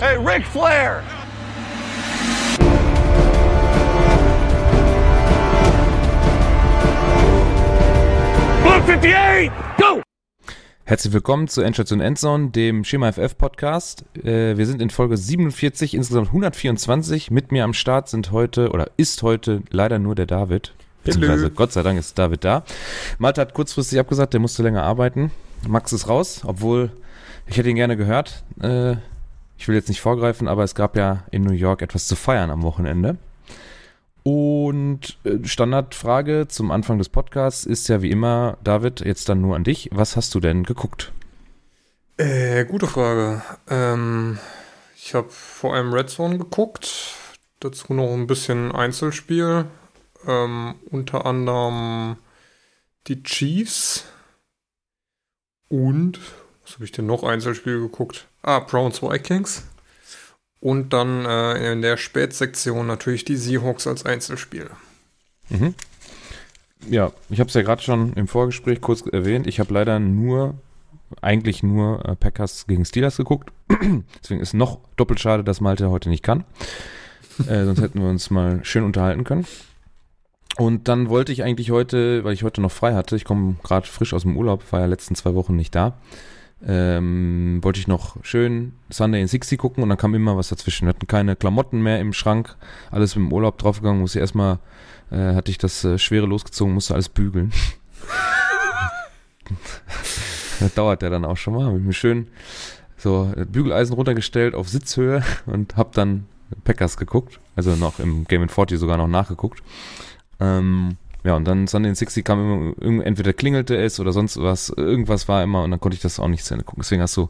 Hey, Ric Flair! Blue 58, go! Herzlich willkommen zu Endstation Endzone, dem Schema FF Podcast. Äh, wir sind in Folge 47, insgesamt 124. Mit mir am Start sind heute oder ist heute leider nur der David. Beziehungsweise Gott sei Dank ist David da. Malte hat kurzfristig abgesagt, der musste länger arbeiten. Max ist raus, obwohl ich hätte ihn gerne gehört. Äh, ich will jetzt nicht vorgreifen, aber es gab ja in New York etwas zu feiern am Wochenende. Und äh, Standardfrage zum Anfang des Podcasts ist ja wie immer, David, jetzt dann nur an dich. Was hast du denn geguckt? Äh, gute Frage. Ähm, ich habe vor allem Red Zone geguckt. Dazu noch ein bisschen Einzelspiel. Ähm, unter anderem die Chiefs. Und, was habe ich denn noch Einzelspiel geguckt? Ah, Browns Vikings. Und dann äh, in der Spätsektion natürlich die Seahawks als Einzelspiel. Mhm. Ja, ich habe es ja gerade schon im Vorgespräch kurz erwähnt. Ich habe leider nur, eigentlich nur äh, Packers gegen Steelers geguckt. Deswegen ist noch doppelt schade, dass Malte heute nicht kann. Äh, sonst hätten wir uns mal schön unterhalten können. Und dann wollte ich eigentlich heute, weil ich heute noch frei hatte, ich komme gerade frisch aus dem Urlaub, war ja letzten zwei Wochen nicht da, ähm, wollte ich noch schön Sunday in 60 gucken und dann kam immer was dazwischen. Wir hatten keine Klamotten mehr im Schrank, alles im Urlaub draufgegangen, musste erstmal, äh, hatte ich das äh, Schwere losgezogen, musste alles bügeln. das dauert ja dann auch schon mal. Habe ich mir schön so äh, Bügeleisen runtergestellt auf Sitzhöhe und habe dann Packers geguckt, also noch im Game 40 sogar noch nachgeguckt. Ähm, ja, und dann Sunday in 60 kam immer, entweder klingelte es oder sonst was, irgendwas war immer und dann konnte ich das auch nicht zu Ende gucken. Deswegen hast du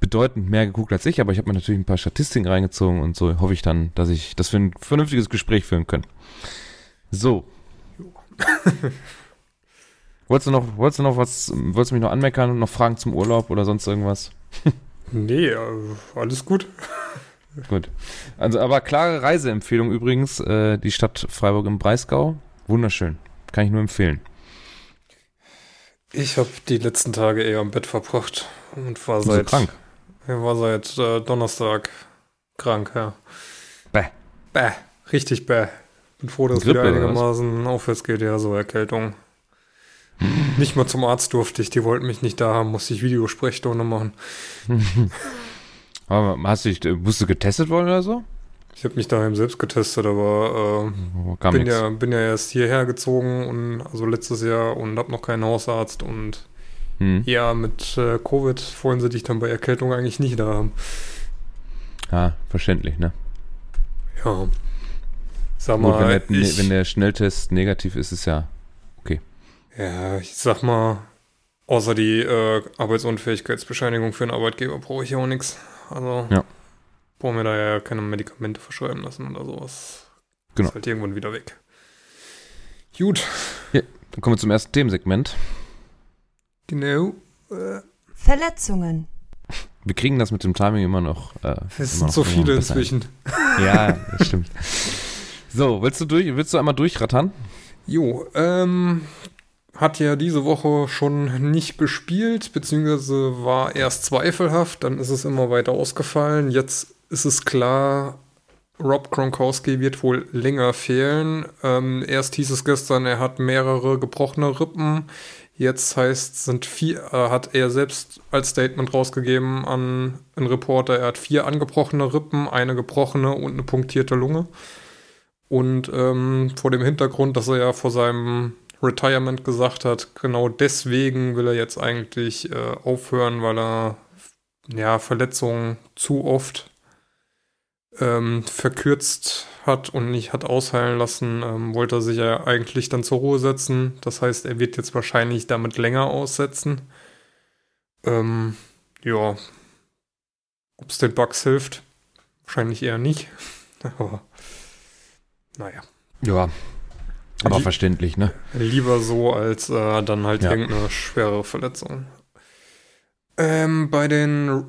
bedeutend mehr geguckt als ich, aber ich habe mir natürlich ein paar Statistiken reingezogen und so hoffe ich dann, dass ich das für ein vernünftiges Gespräch führen kann. So. wolltest du noch, wolltest du noch was, wolltest du mich noch anmeckern und noch Fragen zum Urlaub oder sonst irgendwas? nee, alles gut. Gut. Also, aber klare Reiseempfehlung übrigens, äh, die Stadt Freiburg im Breisgau. Wunderschön. Kann ich nur empfehlen. Ich habe die letzten Tage eher im Bett verbracht und war seit. krank? Er war seit äh, Donnerstag krank, ja. Bäh. Bäh. Richtig bäh. Bin froh, dass es wieder einigermaßen aufwärts geht, ja, so Erkältung. nicht mal zum Arzt durfte ich, die wollten mich nicht da haben, musste ich Videosprechstunde machen. Aber hast du dich, musst du getestet worden oder so? Ich habe mich daheim selbst getestet, aber äh, bin, ja, bin ja erst hierher gezogen und also letztes Jahr und habe noch keinen Hausarzt und hm. ja, mit äh, Covid wollen sie dich dann bei Erkältung eigentlich nicht da haben. Ja, verständlich, ne? Ja. Sag mal, Gut, wenn, der, ich, wenn der Schnelltest negativ ist, ist ja okay. Ja, ich sag mal, außer die äh, Arbeitsunfähigkeitsbescheinigung für einen Arbeitgeber brauche ich ja auch nichts. Also ja brauchen wir da ja keine Medikamente verschreiben lassen oder sowas. Genau. Ist halt irgendwann wieder weg. Gut. Ja, dann kommen wir zum ersten Themensegment. Genau. Äh. Verletzungen. Wir kriegen das mit dem Timing immer noch. Äh, es sind noch so viele inzwischen. Ja, das stimmt. So, willst du durch, willst du einmal durchrattern? Jo, ähm, hat ja diese Woche schon nicht gespielt, beziehungsweise war erst zweifelhaft, dann ist es immer weiter ausgefallen. Jetzt ist es klar, Rob Gronkowski wird wohl länger fehlen. Ähm, erst hieß es gestern, er hat mehrere gebrochene Rippen. Jetzt heißt, sind vier, äh, hat er selbst als Statement rausgegeben an einen Reporter, er hat vier angebrochene Rippen, eine gebrochene und eine punktierte Lunge. Und ähm, vor dem Hintergrund, dass er ja vor seinem Retirement gesagt hat, genau deswegen will er jetzt eigentlich äh, aufhören, weil er ja Verletzungen zu oft ähm, verkürzt hat und nicht hat ausheilen lassen, ähm, wollte er sich ja eigentlich dann zur Ruhe setzen. Das heißt, er wird jetzt wahrscheinlich damit länger aussetzen. Ähm, ja. Ob es den Bugs hilft? Wahrscheinlich eher nicht. Aber naja. Ja. Aber verständlich, ne? Lieber so als äh, dann halt ja. irgendeine schwere Verletzung. Ähm, bei den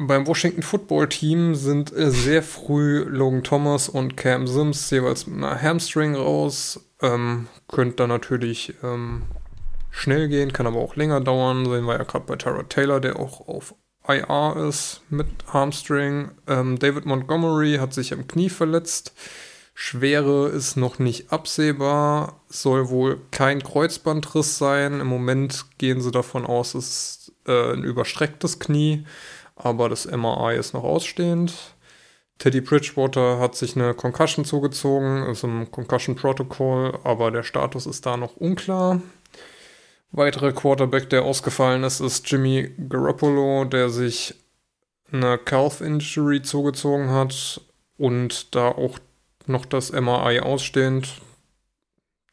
beim Washington Football Team sind äh, sehr früh Logan Thomas und Cam Sims jeweils mit einer Hamstring raus. Ähm, könnte dann natürlich ähm, schnell gehen, kann aber auch länger dauern. Sehen wir ja gerade bei Tara Taylor, der auch auf IR ist mit Hamstring. Ähm, David Montgomery hat sich am Knie verletzt. Schwere ist noch nicht absehbar. Soll wohl kein Kreuzbandriss sein. Im Moment gehen sie davon aus, es ist äh, ein überstrecktes Knie. Aber das MRI ist noch ausstehend. Teddy Bridgewater hat sich eine Concussion zugezogen, ist im Concussion Protocol, aber der Status ist da noch unklar. Weiterer Quarterback, der ausgefallen ist, ist Jimmy Garoppolo, der sich eine Calf Injury zugezogen hat und da auch noch das MRI ausstehend.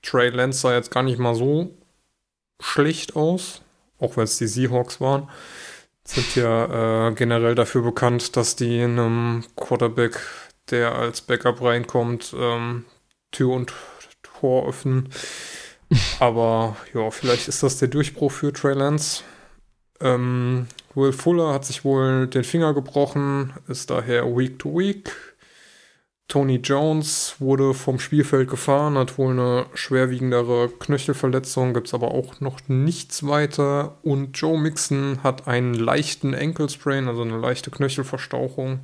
Trey Lance sah jetzt gar nicht mal so schlecht aus, auch wenn es die Seahawks waren sind ja äh, generell dafür bekannt, dass die einem Quarterback, der als Backup reinkommt, ähm, Tür und Tor öffnen. Aber ja, vielleicht ist das der Durchbruch für Trey Lance. Ähm, Will Fuller hat sich wohl den Finger gebrochen, ist daher Week to Week. Tony Jones wurde vom Spielfeld gefahren, hat wohl eine schwerwiegendere Knöchelverletzung, gibt es aber auch noch nichts weiter. Und Joe Mixon hat einen leichten Ankle Sprain, also eine leichte Knöchelverstauchung.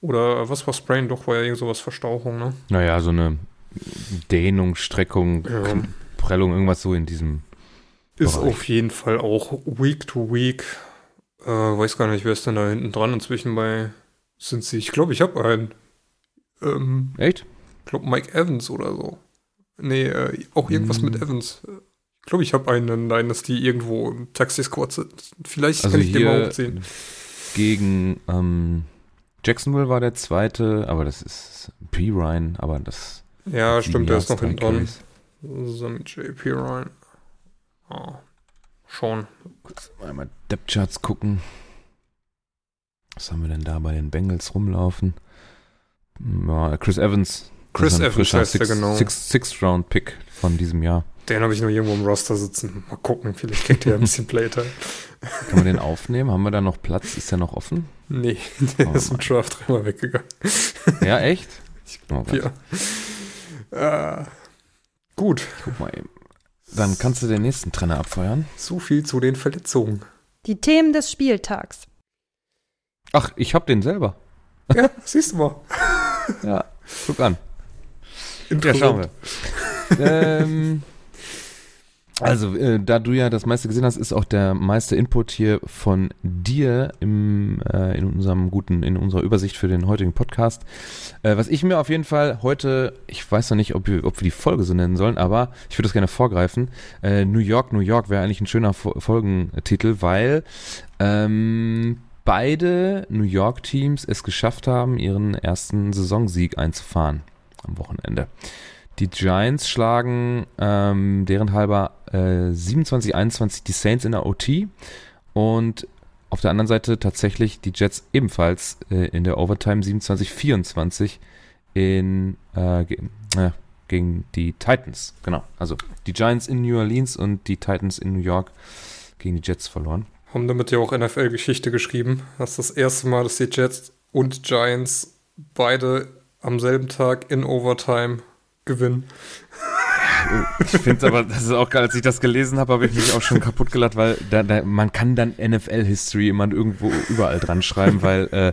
Oder was war Sprain? Doch, war ja irgend sowas Verstauchung, ne? Naja, so eine Dehnung, Streckung, ja. Prellung, irgendwas so in diesem. Ist Bereich. auf jeden Fall auch Week to Week. Äh, weiß gar nicht, wer ist denn da hinten dran inzwischen bei. Sind sie? Ich glaube, ich habe einen. Ähm, Echt? Ich glaube Mike Evans oder so. Nee, äh, auch irgendwas mm. mit hm. Evans. Ich glaube, ich habe einen Dynasty irgendwo im Taxi-Squad sind. Vielleicht also kann ich den mal hochziehen. Gegen ähm, Jacksonville war der zweite, aber das ist P. Ryan, aber das. Ja, stimmt, der ist noch hinten dran. So mit JP Ryan. Ah, schon. Kurz mal Depth Charts gucken. Was haben wir denn da bei den Bengals rumlaufen? Chris Evans. Chris Evans heißt der genau. Sixth, Sixth Round Pick von diesem Jahr. Den habe ich nur irgendwo im Roster sitzen. Mal gucken, vielleicht kriegt er ein bisschen Playtime. Kann man den aufnehmen? Haben wir da noch Platz? Ist der noch offen? Nee, der oh, ist im Draft dreimal weggegangen. Ja, echt? Ich glaube, ja. Äh, gut. Guck mal eben. Dann kannst du den nächsten Trainer abfeuern. So viel zu den Verletzungen. Die Themen des Spieltags. Ach, ich hab den selber. Ja, siehst du mal. Ja, guck an. Ja, schauen wir. ähm, also, äh, da du ja das meiste gesehen hast, ist auch der meiste Input hier von dir im, äh, in unserem guten, in unserer Übersicht für den heutigen Podcast. Äh, was ich mir auf jeden Fall heute, ich weiß noch nicht, ob wir, ob wir die Folge so nennen sollen, aber ich würde das gerne vorgreifen. Äh, New York, New York wäre eigentlich ein schöner Folgentitel, weil ähm, beide New York-Teams es geschafft haben, ihren ersten Saisonsieg einzufahren am Wochenende. Die Giants schlagen ähm, deren halber äh, 27-21 die Saints in der OT und auf der anderen Seite tatsächlich die Jets ebenfalls äh, in der Overtime 27-24 in äh, äh, gegen die Titans. Genau, also die Giants in New Orleans und die Titans in New York gegen die Jets verloren haben damit ja auch NFL-Geschichte geschrieben. Das ist das erste Mal, dass die Jets und Giants beide am selben Tag in Overtime gewinnen. Ich finde aber, das ist auch geil, als ich das gelesen habe, habe ich mich auch schon kaputt gelacht, weil da, da, man kann dann NFL-History immer irgendwo überall dran schreiben, weil äh,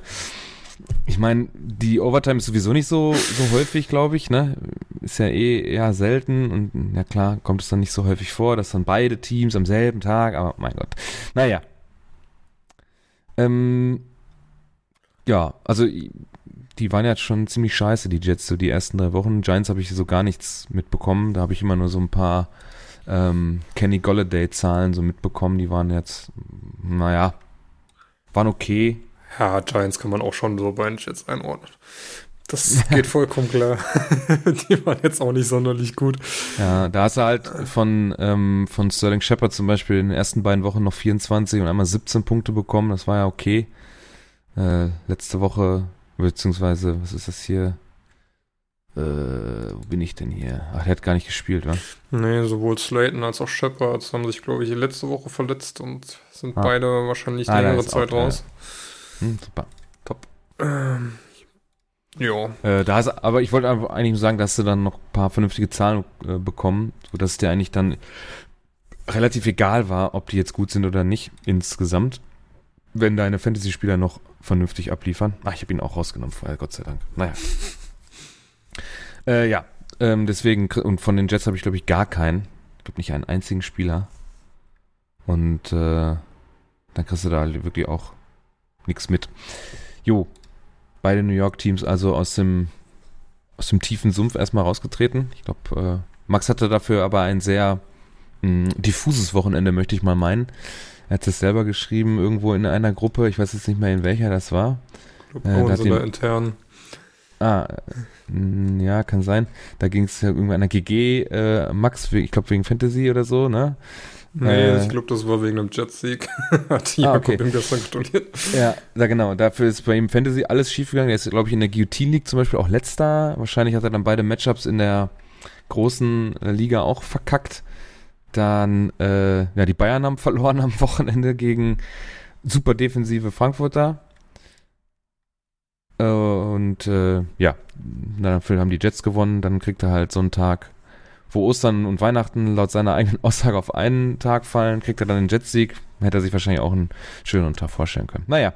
ich meine, die Overtime ist sowieso nicht so, so häufig, glaube ich, ne? Ist ja eh eher selten und ja klar, kommt es dann nicht so häufig vor, dass dann beide Teams am selben Tag, aber mein Gott. Naja, ähm, ja, also die waren ja schon ziemlich scheiße, die Jets, so die ersten drei Wochen. Giants habe ich so gar nichts mitbekommen. Da habe ich immer nur so ein paar ähm, Kenny Golladay-Zahlen so mitbekommen. Die waren jetzt, naja, waren okay. Ja, Giants kann man auch schon so bei den Jets einordnen. Das geht vollkommen klar. die waren jetzt auch nicht sonderlich gut. Ja, da hast du halt von, ähm, von Sterling Shepard zum Beispiel in den ersten beiden Wochen noch 24 und einmal 17 Punkte bekommen. Das war ja okay. Äh, letzte Woche, beziehungsweise, was ist das hier? Äh, wo bin ich denn hier? Ach, der hat gar nicht gespielt, wa? Nee, sowohl Slayton als auch Shepard haben sich, glaube ich, letzte Woche verletzt und sind ah. beide wahrscheinlich ah, längere Zeit raus. Hm, super. Top. Ähm, ja. Äh, da hast, aber ich wollte eigentlich nur sagen, dass du dann noch ein paar vernünftige Zahlen äh, bekommen, sodass es dir eigentlich dann relativ egal war, ob die jetzt gut sind oder nicht insgesamt. wenn deine Fantasy-Spieler noch vernünftig abliefern. Ach, ich habe ihn auch rausgenommen vorher, Gott sei Dank. Naja. äh, ja, ähm, deswegen, und von den Jets habe ich, glaube ich, gar keinen. Ich glaube nicht einen einzigen Spieler. Und äh, dann kriegst du da wirklich auch nichts mit. Jo, beide New York Teams also aus dem, aus dem tiefen Sumpf erstmal rausgetreten. Ich glaube, äh, Max hatte dafür aber ein sehr mh, diffuses Wochenende, möchte ich mal meinen. Er hat es selber geschrieben, irgendwo in einer Gruppe, ich weiß jetzt nicht mehr in welcher das war. Glaube, Äh, hat oder intern. Ah, äh, ja, kann sein. Da ging es ja irgendwie an der GG, äh, Max, ich glaube wegen Fantasy oder so, ne? Nee, Äh, ich glaube, das war wegen einem Jet-Sieg. Hat Ah, Jakob okay. ihm gestern gratuliert. Ja, da genau. Dafür ist bei ihm Fantasy alles schiefgegangen. Er ist, glaube ich, in der Guillotine League zum Beispiel auch letzter. Wahrscheinlich hat er dann beide Matchups in der großen äh, Liga auch verkackt. Dann, äh, ja, die Bayern haben verloren am Wochenende gegen super defensive Frankfurter. Äh, Und äh, ja, dafür haben die Jets gewonnen. Dann kriegt er halt so einen Tag, wo Ostern und Weihnachten laut seiner eigenen Aussage auf einen Tag fallen, kriegt er dann den Jetssieg. Hätte er sich wahrscheinlich auch einen schöneren Tag vorstellen können. Naja.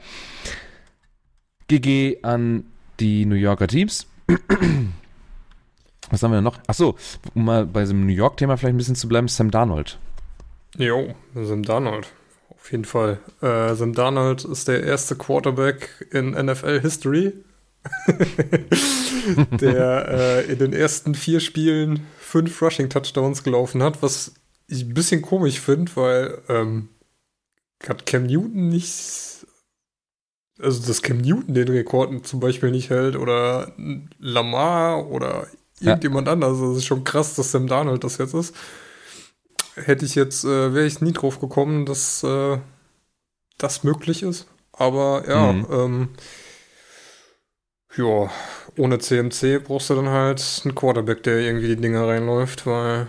GG an die New Yorker Teams. Was haben wir noch? Achso, um mal bei diesem New York-Thema vielleicht ein bisschen zu bleiben, Sam Darnold. Jo, Sam Darnold. Auf jeden Fall. Äh, Sam Darnold ist der erste Quarterback in NFL-History, der äh, in den ersten vier Spielen fünf Rushing-Touchdowns gelaufen hat, was ich ein bisschen komisch finde, weil ähm, hat Cam Newton nicht. Also, dass Cam Newton den Rekord zum Beispiel nicht hält oder Lamar oder Ja. irgendjemand anders. Das ist schon krass, dass Sam Darnold das jetzt ist hätte ich jetzt, äh, wäre ich nie drauf gekommen, dass äh, das möglich ist. Aber ja, Mhm. ähm, ja, ohne CMC brauchst du dann halt einen Quarterback, der irgendwie die Dinger reinläuft, weil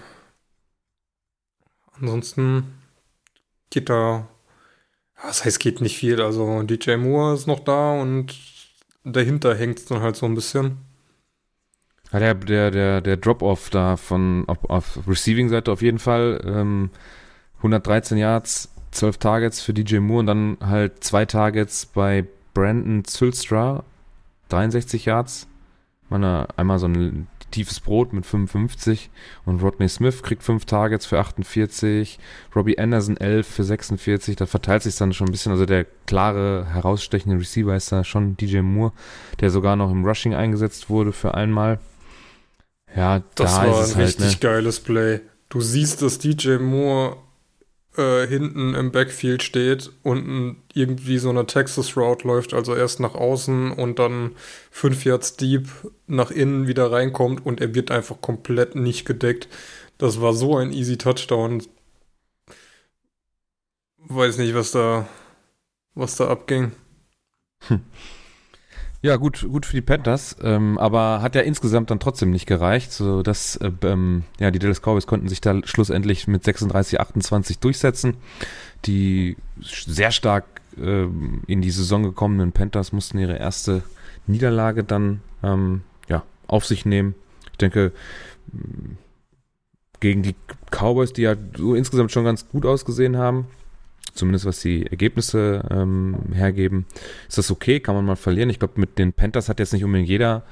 ansonsten geht da, das heißt, geht nicht viel. Also DJ Moore ist noch da und dahinter hängt es dann halt so ein bisschen. Der, der, der, der Drop-Off da von auf, auf Receiving-Seite auf jeden Fall. Ähm, 113 Yards, 12 Targets für DJ Moore und dann halt zwei Targets bei Brandon Zylstra, 63 Yards. Meine, einmal so ein tiefes Brot mit 55 und Rodney Smith kriegt fünf Targets für 48, Robbie Anderson 11 für 46, da verteilt sich dann schon ein bisschen, also der klare, herausstechende Receiver ist da schon DJ Moore, der sogar noch im Rushing eingesetzt wurde für einmal. Ja, Das da war ist ein halt, richtig ne? geiles Play. Du siehst, dass DJ Moore äh, hinten im Backfield steht und irgendwie so eine Texas Route läuft, also erst nach außen und dann fünf Yards deep nach innen wieder reinkommt und er wird einfach komplett nicht gedeckt. Das war so ein easy Touchdown. Weiß nicht, was da, was da abging. Ja, gut, gut für die Panthers, ähm, aber hat ja insgesamt dann trotzdem nicht gereicht, so äh, ähm, ja die Dallas Cowboys konnten sich da schlussendlich mit 36-28 durchsetzen. Die sehr stark ähm, in die Saison gekommenen Panthers mussten ihre erste Niederlage dann ähm, ja auf sich nehmen. Ich denke gegen die Cowboys, die ja so insgesamt schon ganz gut ausgesehen haben, zumindest was die Ergebnisse ähm, hergeben, ist das okay? Kann man mal verlieren? Ich glaube, mit den Panthers hat jetzt nicht unbedingt jeder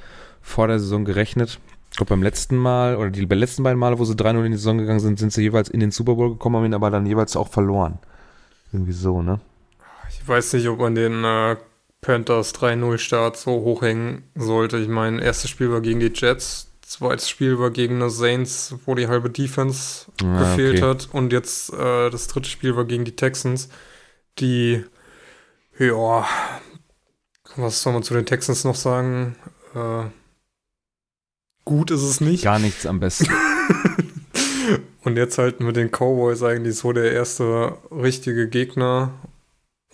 vor der Saison gerechnet. Ich glaube, beim letzten Mal oder die letzten beiden Male, wo sie 3-0 in die Saison gegangen sind, sind sie jeweils in den Super Bowl gekommen, haben ihn aber dann jeweils auch verloren. Irgendwie so, ne? Ich weiß nicht, ob man den äh, Panthers 3-0-Start so hochhängen sollte. Ich meine, erstes Spiel war gegen die Jets, zweites Spiel war gegen die Saints, wo die halbe Defense Ah, gefehlt okay. hat. Und jetzt äh, das dritte Spiel war gegen die Texans, die, ja, was soll man zu den Texans noch sagen? Äh, gut ist es nicht. Gar nichts am besten. Und jetzt halt mit den Cowboys eigentlich so der erste richtige Gegner.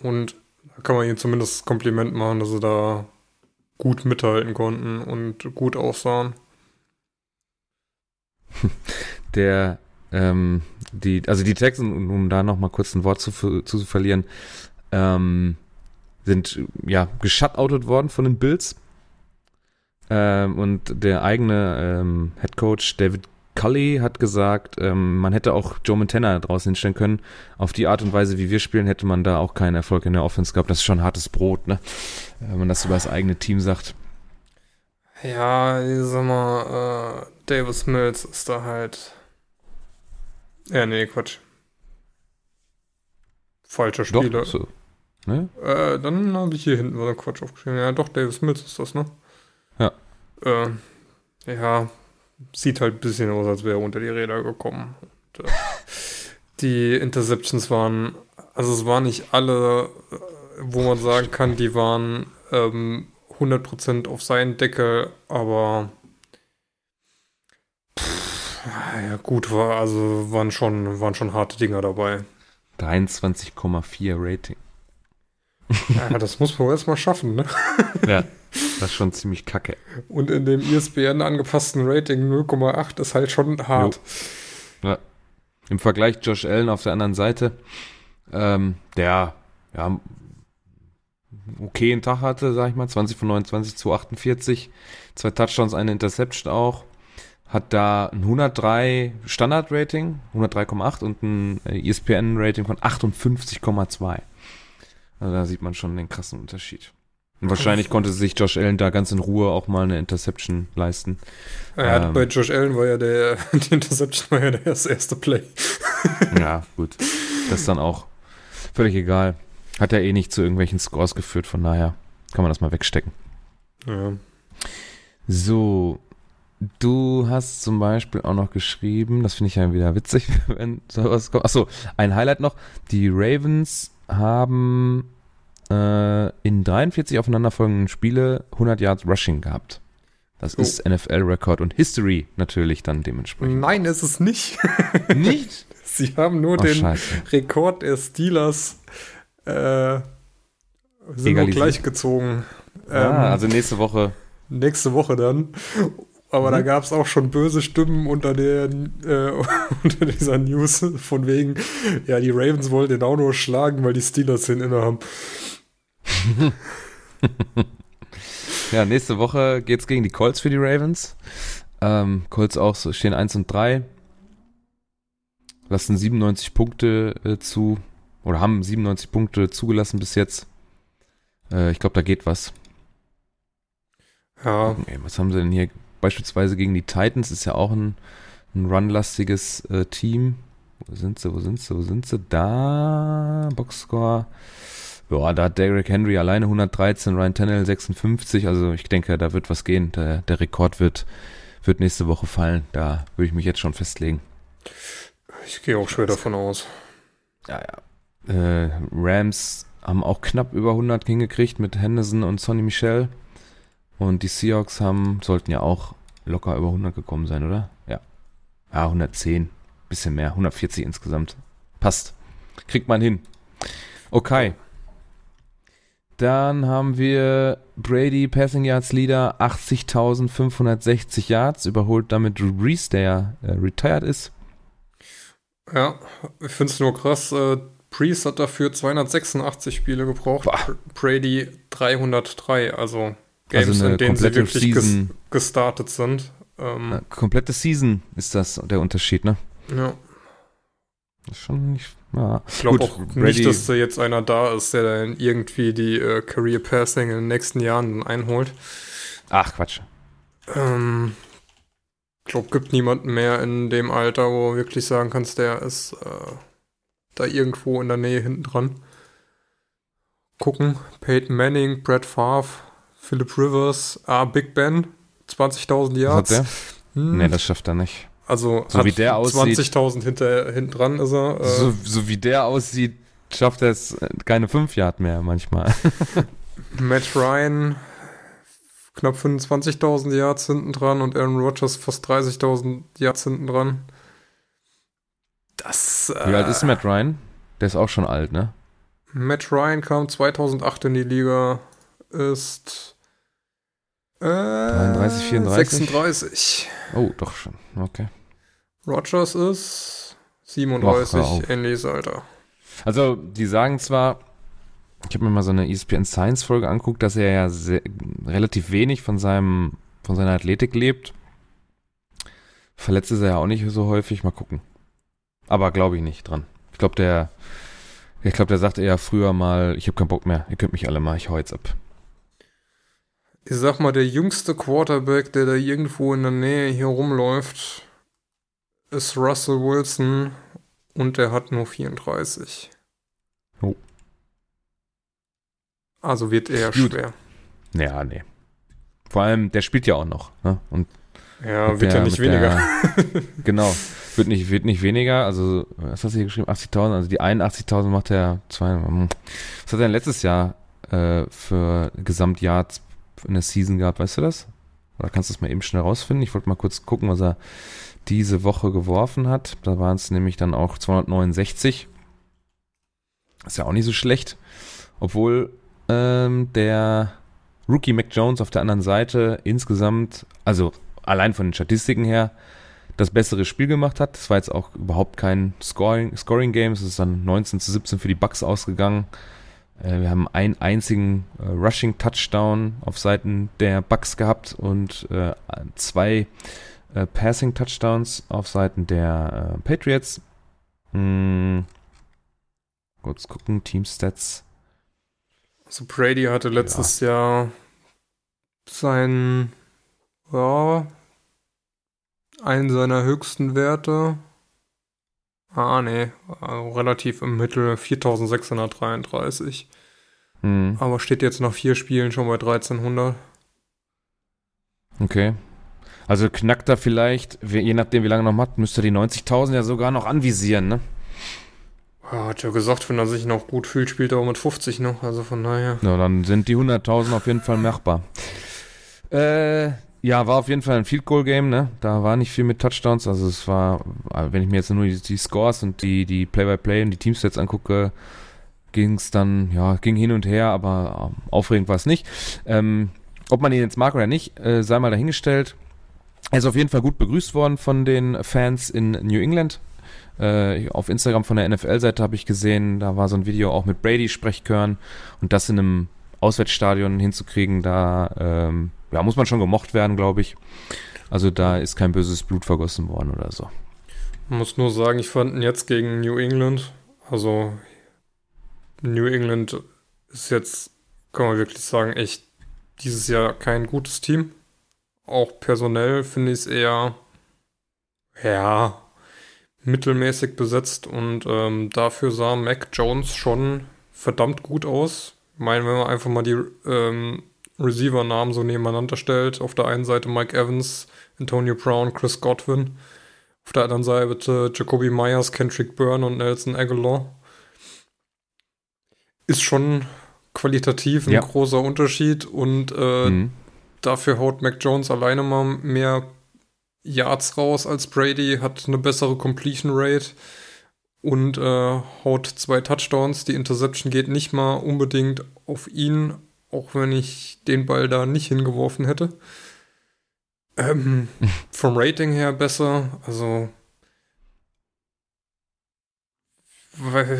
Und da kann man ihnen zumindest das Kompliment machen, dass sie da gut mithalten konnten und gut aussahen. der, ähm, die, also die Texans, um da nochmal kurz ein Wort zu, zu, verlieren, ähm, sind ja geshutout worden von den Bills. Ähm, und der eigene ähm, Head Coach David Scully hat gesagt, ähm, man hätte auch Joe Montana draußen hinstellen können. Auf die Art und Weise, wie wir spielen, hätte man da auch keinen Erfolg in der Offense gehabt. Das ist schon hartes Brot, ne? Wenn man das über das eigene Team sagt. Ja, ich sag mal, äh, Davis Mills ist da halt. Ja, nee, Quatsch. Falscher Spieler. Doch, so. Ne? Äh, dann habe ich hier hinten so Quatsch aufgeschrieben. Ja, doch, Davis Mills ist das, ne? Ja. Äh, ja, sieht halt ein bisschen aus, als wäre er unter die Räder gekommen. Und, äh, die Interceptions waren, also es waren nicht alle, äh, wo man sagen kann, die waren ähm, 100% auf seinen Deckel, aber pff, ja gut, war, also waren schon, waren schon harte Dinger dabei. 23,4 Rating. Ja, das muss man erstmal schaffen, ne? Ja, das ist schon ziemlich kacke. Und in dem E ISBN angepassten Rating 0,8 ist halt schon hart. Ja. Im Vergleich Josh Allen auf der anderen Seite, ähm, der ja okayen Tag hatte, sag ich mal, 20 von 29 zu 48, zwei Touchdowns, eine Interception auch, hat da ein 103 Standard-Rating, 103,8 und ein äh, ESPN-Rating von 58,2. Also da sieht man schon den krassen Unterschied. Und wahrscheinlich konnte sich Josh Allen da ganz in Ruhe auch mal eine Interception leisten. Ja, Ähm. bei Josh Allen war ja der, die Interception war ja das erste Play. Ja, gut. Das ist dann auch völlig egal. Hat ja eh nicht zu irgendwelchen Scores geführt, von daher kann man das mal wegstecken. Ja. So, du hast zum Beispiel auch noch geschrieben, das finde ich ja wieder witzig, wenn sowas kommt. Achso, ein Highlight noch. Die Ravens haben äh, in 43 aufeinanderfolgenden Spiele 100 Yards Rushing gehabt. Das Oh. ist NFL-Rekord und History natürlich dann dementsprechend. Nein, ist es nicht. Nicht? Sie haben nur Oh, den scheiße. Rekord der Steelers äh, sind nur Egalisiert. gleichgezogen. Ähm, ah, also nächste Woche. nächste Woche dann. Aber Mhm. da gab es auch schon böse Stimmen unter, der, äh, unter dieser News von wegen, ja, die Ravens wollen den auch nur schlagen, weil die Steelers den inne haben. Ja, nächste Woche geht's gegen die Colts für die Ravens. Ähm, Colts auch so, stehen 1 und 3. Lassen 97 Punkte äh, zu. Oder haben 97 Punkte zugelassen bis jetzt. Äh, ich glaube, da geht was. Ja, Okay, was haben sie denn hier? Beispielsweise gegen die Titans ist ja auch ein, ein runlastiges äh, Team. Wo sind sie, wo sind sie, wo sind sie? Da, Boxscore. Ja, da hat Derrick Henry alleine 113, Ryan Tannehill 56. Also ich denke, da wird was gehen. Der, der Rekord wird, wird nächste Woche fallen. Da würde ich mich jetzt schon festlegen. ich gehe auch schwer davon aus. Ja, ja. Äh, Rams haben auch knapp über 100 hingekriegt mit Henderson und Sonny Michel. Und die Seahawks haben, sollten ja auch locker über 100 gekommen sein, oder? Ja. Ja, 110. Bisschen mehr. 140 insgesamt. Passt. Kriegt man hin. Okay. Dann haben wir Brady Passing Yards Leader 80.560 Yards, überholt damit Drew Brees, der äh, retired ist. Ja, ich finde es nur krass. Äh, Priest hat dafür 286 Spiele gebraucht. Boah. Brady 303. Also Games, Also in denen sie wirklich ges gestartet sind. Ähm, Eine komplette Season ist das der Unterschied, ne? ja. Das ist schon nicht. Ja. Ich glaube auch Brady- nicht, dass da jetzt einer da ist, der dann irgendwie die äh, Career Passing in den nächsten Jahren einholt. Ach, Quatsch. Ähm, ich glaube, gibt niemanden mehr in dem Alter, wo du wirklich sagen kannst, der ist äh, da irgendwo in der Nähe hinten dran. Gucken. Peyton Manning, Brett Favre, Philip Rivers, ah, Big Ben, 20.000 Was hat Yards. der? Hm, Nee, das schafft er nicht. also so wie der aussieht- 20.000 hinter, hinten dran ist er. Äh, So, so wie der aussieht, schafft er es äh, keine 5 Yard mehr manchmal. Matt Ryan, knapp 25.000 Yards hinten dran und Aaron Rodgers fast 30.000 Yards hinten dran. Das, äh, Wie alt ist Matt Ryan? Der ist auch schon alt, ne? Matt Ryan kam 2008 in die Liga, ist äh, 33, 34? 36. Oh, doch schon. Okay. Rodgers ist Ach, hör 37, auf. ähnliches Alter. Also, die sagen zwar, ich habe mir mal so eine ESPN Science Folge anguckt, dass er ja sehr, relativ wenig von seinem von seiner Athletik lebt. Verletzt ist er ja auch nicht so häufig. Mal gucken. Aber glaube ich nicht dran. Ich glaube, der, ich glaube, der sagt eher früher mal, ich habe keinen Bock mehr. Ihr könnt mich alle mal, ich hau jetzt ab. Ich sag mal, der jüngste Quarterback, der da irgendwo in der Nähe hier rumläuft, ist Russell Wilson und der hat nur 34. Oh. Also wird eher Gut. schwer. Ja, nee. Vor allem, der spielt ja auch noch. Ne? Und Ja, wird ja der- nicht mit weniger. Der, genau. Wird nicht, wird nicht weniger. Also, was hast du hier geschrieben? 80.000. Also, die 81.000 macht er zwei. hm. Was hat er denn letztes Jahr äh, für Gesamtjahr in der Season gehabt? Weißt du das? Oder kannst du das mal eben schnell rausfinden? Ich wollte mal kurz gucken, was er diese Woche geworfen hat. Da waren es nämlich dann auch 269. Ist ja auch nicht so schlecht. Obwohl ähm, der Rookie Mac Jones auf der anderen Seite insgesamt, also allein von den Statistiken her, das bessere Spiel gemacht hat. Das war jetzt auch überhaupt kein Scoring, Scoring Game. Es ist dann 19 zu 17 für die Bucks ausgegangen. Äh, wir haben einen einzigen äh, Rushing Touchdown auf Seiten der Bucks gehabt und äh, zwei äh, Passing Touchdowns auf Seiten der äh, Patriots. Hm. Kurz gucken, Team Stats. Also Brady hatte letztes Jahr sein, ja, einen seiner höchsten Werte. Ah, nee, also relativ im Mittel 4633. Hm. Aber steht jetzt nach vier Spielen schon bei 1300. Okay. Also knackt er vielleicht, je nachdem wie lange er noch macht, müsste er die 90.000 ja sogar noch anvisieren, ne? Ja, hat ja gesagt, wenn er sich noch gut fühlt, spielt er auch mit 50 noch. Also von daher. Ja, dann sind die 100.000 auf jeden Fall machbar. Äh, ja, war auf jeden Fall ein Field Goal Game, ne? Da war nicht viel mit Touchdowns, also es war, wenn ich mir jetzt nur die, die Scores und die, die Play-by-Play und die Teamstats angucke, ging es dann, ja, ging hin und her, aber ähm, aufregend war es nicht. Ähm, ob man ihn jetzt mag oder nicht, äh, sei mal dahingestellt. Er ist auf jeden Fall gut begrüßt worden von den Fans in New England. Äh, auf Instagram von der NFL-Seite habe ich gesehen, da war so ein Video auch mit Brady-Sprechchören und das in einem Auswärtsstadion hinzukriegen, da ähm, ja, muss man schon gemocht werden, glaube ich. Also da ist kein böses Blut vergossen worden oder so. Man muss nur sagen, ich fand ihn jetzt gegen New England. Also New England ist jetzt, kann man wirklich sagen, echt dieses Jahr kein gutes Team. Auch personell finde ich es eher, ja, mittelmäßig besetzt und ähm, dafür sah Mac Jones schon verdammt gut aus. Ich meine, wenn man einfach mal die ähm, Receiver-Namen so nebeneinander stellt, auf der einen Seite Mike Evans, Antonio Brown, Chris Godwin, auf der anderen Seite Jacoby Myers, Kendrick Byrne und Nelson Aguilar. Ist schon qualitativ ein Ja. großer Unterschied und äh, Mhm. dafür haut Mac Jones alleine mal mehr Yards raus als Brady, hat eine bessere Completion Rate und äh, haut zwei Touchdowns. Die Interception geht nicht mal unbedingt auf ihn, auch wenn ich den Ball da nicht hingeworfen hätte. Ähm, vom Rating her besser, also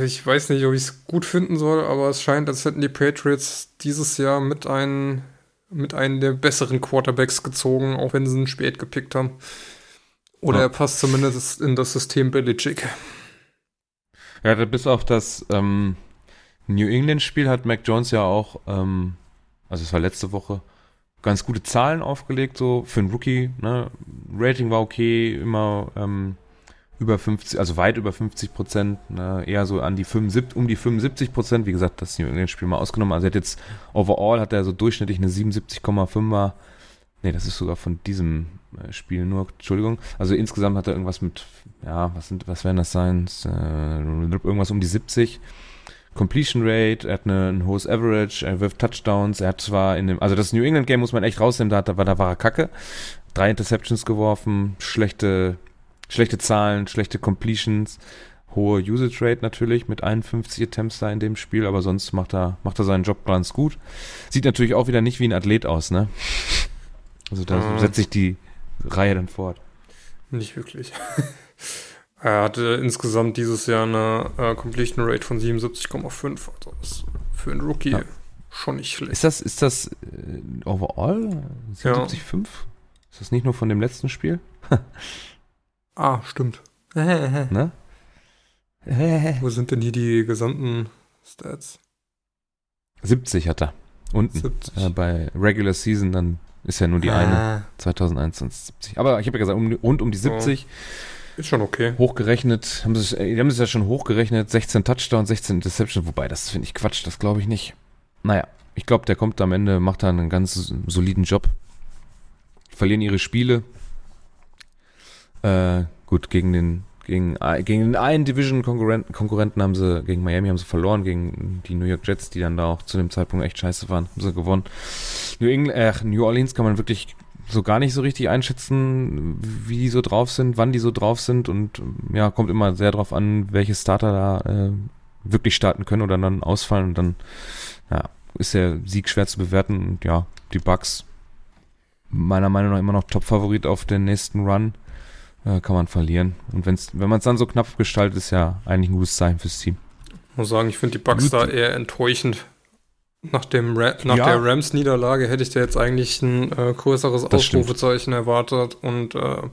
ich weiß nicht, ob ich es gut finden soll, aber es scheint, als hätten die Patriots dieses Jahr mit einem mit einem der besseren Quarterbacks gezogen, auch wenn sie ihn spät gepickt haben. Oder Ja. er passt zumindest in das System Belichick. Ja, bis auf das ähm, New England-Spiel hat Mac Jones ja auch, ähm, also es war letzte Woche, ganz gute Zahlen aufgelegt, so für einen Rookie. Ne? Rating war okay, immer ähm, über 50, also weit über 50 Prozent, ne? eher so an die 75, um die 75 Prozent. Wie gesagt, das New England-Spiel mal ausgenommen. Also er hat jetzt overall hat er so durchschnittlich eine 77,5er. Nee, das ist sogar von diesem äh, Spiel nur, Entschuldigung. Also insgesamt hat er irgendwas mit, ja, was sind, was werden das sein? Äh, irgendwas um die 70. Completion Rate, er hat eine, ein hohes Average, er wirft Touchdowns, er hat zwar in dem, also das New England Game muss man echt rausnehmen, da, hat, er- da war er kacke. Drei Interceptions geworfen, schlechte, schlechte Zahlen, schlechte Completions, hohe Usage Rate natürlich mit 51 Attempts da in dem Spiel, aber sonst macht er, macht er seinen Job ganz gut. Sieht natürlich auch wieder nicht wie ein Athlet aus, ne? Also da Mhm. setzt sich die Reihe dann fort. Nicht wirklich. er hatte insgesamt dieses Jahr eine äh, Completion Rate von 77,5. Also das ist für einen Rookie Ja. schon nicht schlecht. Ist das, ist das äh, overall? 77,5? Ist das nicht nur von dem letzten Spiel? Ah, stimmt. Ne? Wo sind denn hier die gesamten Stats? 70 hat er. Unten. 70. Äh, bei Regular Season, dann ist ja nur die eine. Ah, 2021 70. Aber ich habe ja gesagt, um, rund um die 70 ist schon okay. hochgerechnet. Haben sie, die haben es ja schon hochgerechnet. 16 Touchdowns, 16 Interceptions. Wobei, das finde ich Quatsch. Das glaube ich nicht. Naja, ich glaube, der kommt am Ende, macht da einen ganz soliden Job. Verlieren ihre Spiele. Äh, gut, gegen den, gegen, gegen den einen Division-Konkurrenten Konkurrenten haben sie, gegen Miami haben sie verloren, gegen die New York Jets, die dann da auch zu dem Zeitpunkt echt scheiße waren, haben sie gewonnen. New, England, äh, New Orleans kann man wirklich so gar nicht so richtig einschätzen, wie die so drauf sind, wann die so drauf sind und ja, kommt immer sehr drauf an, welche Starter da äh, wirklich starten können oder dann ausfallen und dann ja, ist der Sieg schwer zu bewerten und ja, die Bucks meiner Meinung nach immer noch Top-Favorit auf den nächsten Run äh, kann man verlieren und wenn's, wenn man es dann so knapp gestaltet, ist ja eigentlich ein gutes Zeichen fürs Team. muss sagen, ich finde die Bucks Gut. da eher enttäuschend. Nach, dem Ra nach Ja. der Rams-Niederlage hätte ich da jetzt eigentlich ein äh, größeres Das stimmt. Ausrufezeichen erwartet. Und äh,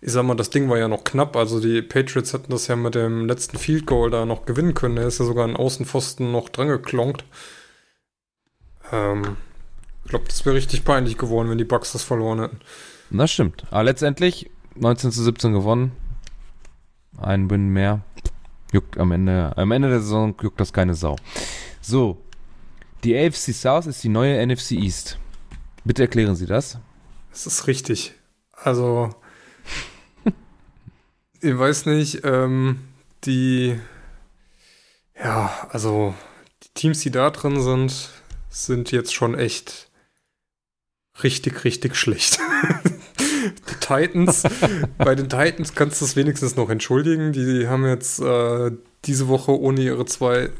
ich sag mal, das Ding war ja noch knapp. Also die Patriots hätten das ja mit dem letzten Field Goal da noch gewinnen können. Der ist ja sogar an Außenpfosten noch dran geklonkt. Ähm, ich glaube, das wäre richtig peinlich geworden, wenn die Bucks das verloren hätten. Das stimmt. Aber letztendlich 19 zu 17 gewonnen. Ein Win mehr. Juckt am Ende, am Ende der Saison juckt das keine Sau. So. Die AFC South ist die neue NFC East. Bitte erklären Sie das. Das ist richtig. Also, ich weiß nicht, ähm, die, ja, also die Teams, die da drin sind, sind jetzt schon echt richtig, richtig schlecht. die Titans, bei den Titans kannst du es wenigstens noch entschuldigen. Die haben jetzt äh, diese Woche ohne ihre zwei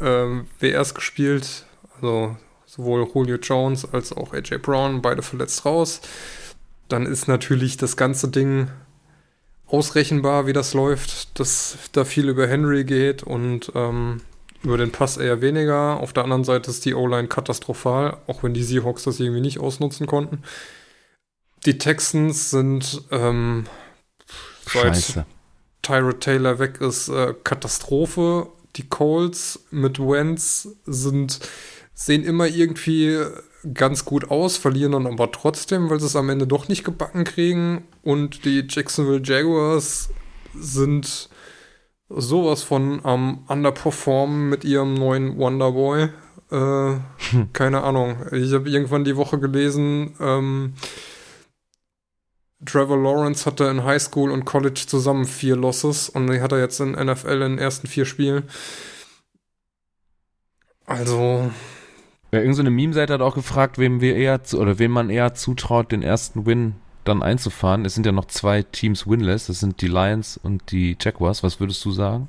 ähm, WRs gespielt. Also sowohl Julio Jones als auch AJ Brown, beide verletzt raus. Dann ist natürlich das ganze Ding ausrechenbar, wie das läuft, dass da viel über Henry geht und ähm, über den Pass eher weniger. Auf der anderen Seite ist die O-Line katastrophal, auch wenn die Seahawks das irgendwie nicht ausnutzen konnten. Die Texans sind ähm, seit Scheiße. Tyrod Taylor weg ist, äh, Katastrophe. Die Colts mit Wentz sind, sehen immer irgendwie ganz gut aus, verlieren dann aber trotzdem, weil sie es am Ende doch nicht gebacken kriegen. Und die Jacksonville Jaguars sind sowas von am Underperformen mit ihrem neuen Wonderboy. Äh, keine Ahnung. Ich habe irgendwann die Woche gelesen, ähm, Trevor Lawrence hatte in High School und College zusammen vier Losses und die hat er jetzt in NFL in den ersten vier Spielen. Also, Ja, irgendeine so Meme-Seite hat auch gefragt, wem wir eher zu, oder wem man eher zutraut, den ersten Win dann einzufahren. Es sind ja noch zwei Teams winless, das sind die Lions und die Jaguars. Was würdest du sagen?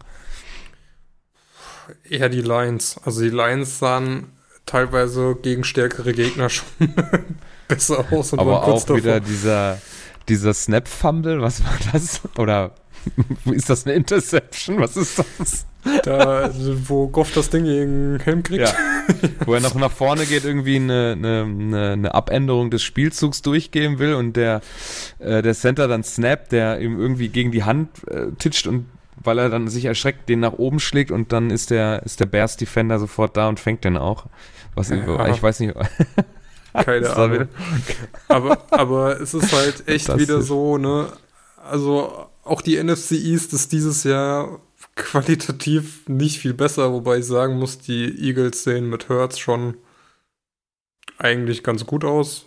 eher die Lions. Also die Lions sahen teilweise gegen stärkere Gegner schon besser aus und Aber auch wieder davor. dieser, dieser Snap-Fumble, was war das? Oder ist das eine Interception? Was ist das? Da, wo Goff das Ding gegen Helm kriegt. Ja. Wo er noch nach vorne geht, irgendwie eine, eine, eine, Abänderung des Spielzugs durchgeben will und der, äh, der Center dann snappt, der ihm irgendwie gegen die Hand äh, titscht und weil er dann sich erschreckt, den nach oben schlägt und dann ist der, ist der Bears Defender sofort da und fängt den auch. Was Ja. ich weiß nicht. Keine Ahnung. Aber, aber es ist halt echt wieder so, ne? Also auch die NFC East ist dieses Jahr qualitativ nicht viel besser, wobei ich sagen muss, die Eagles sehen mit Hurts schon eigentlich ganz gut aus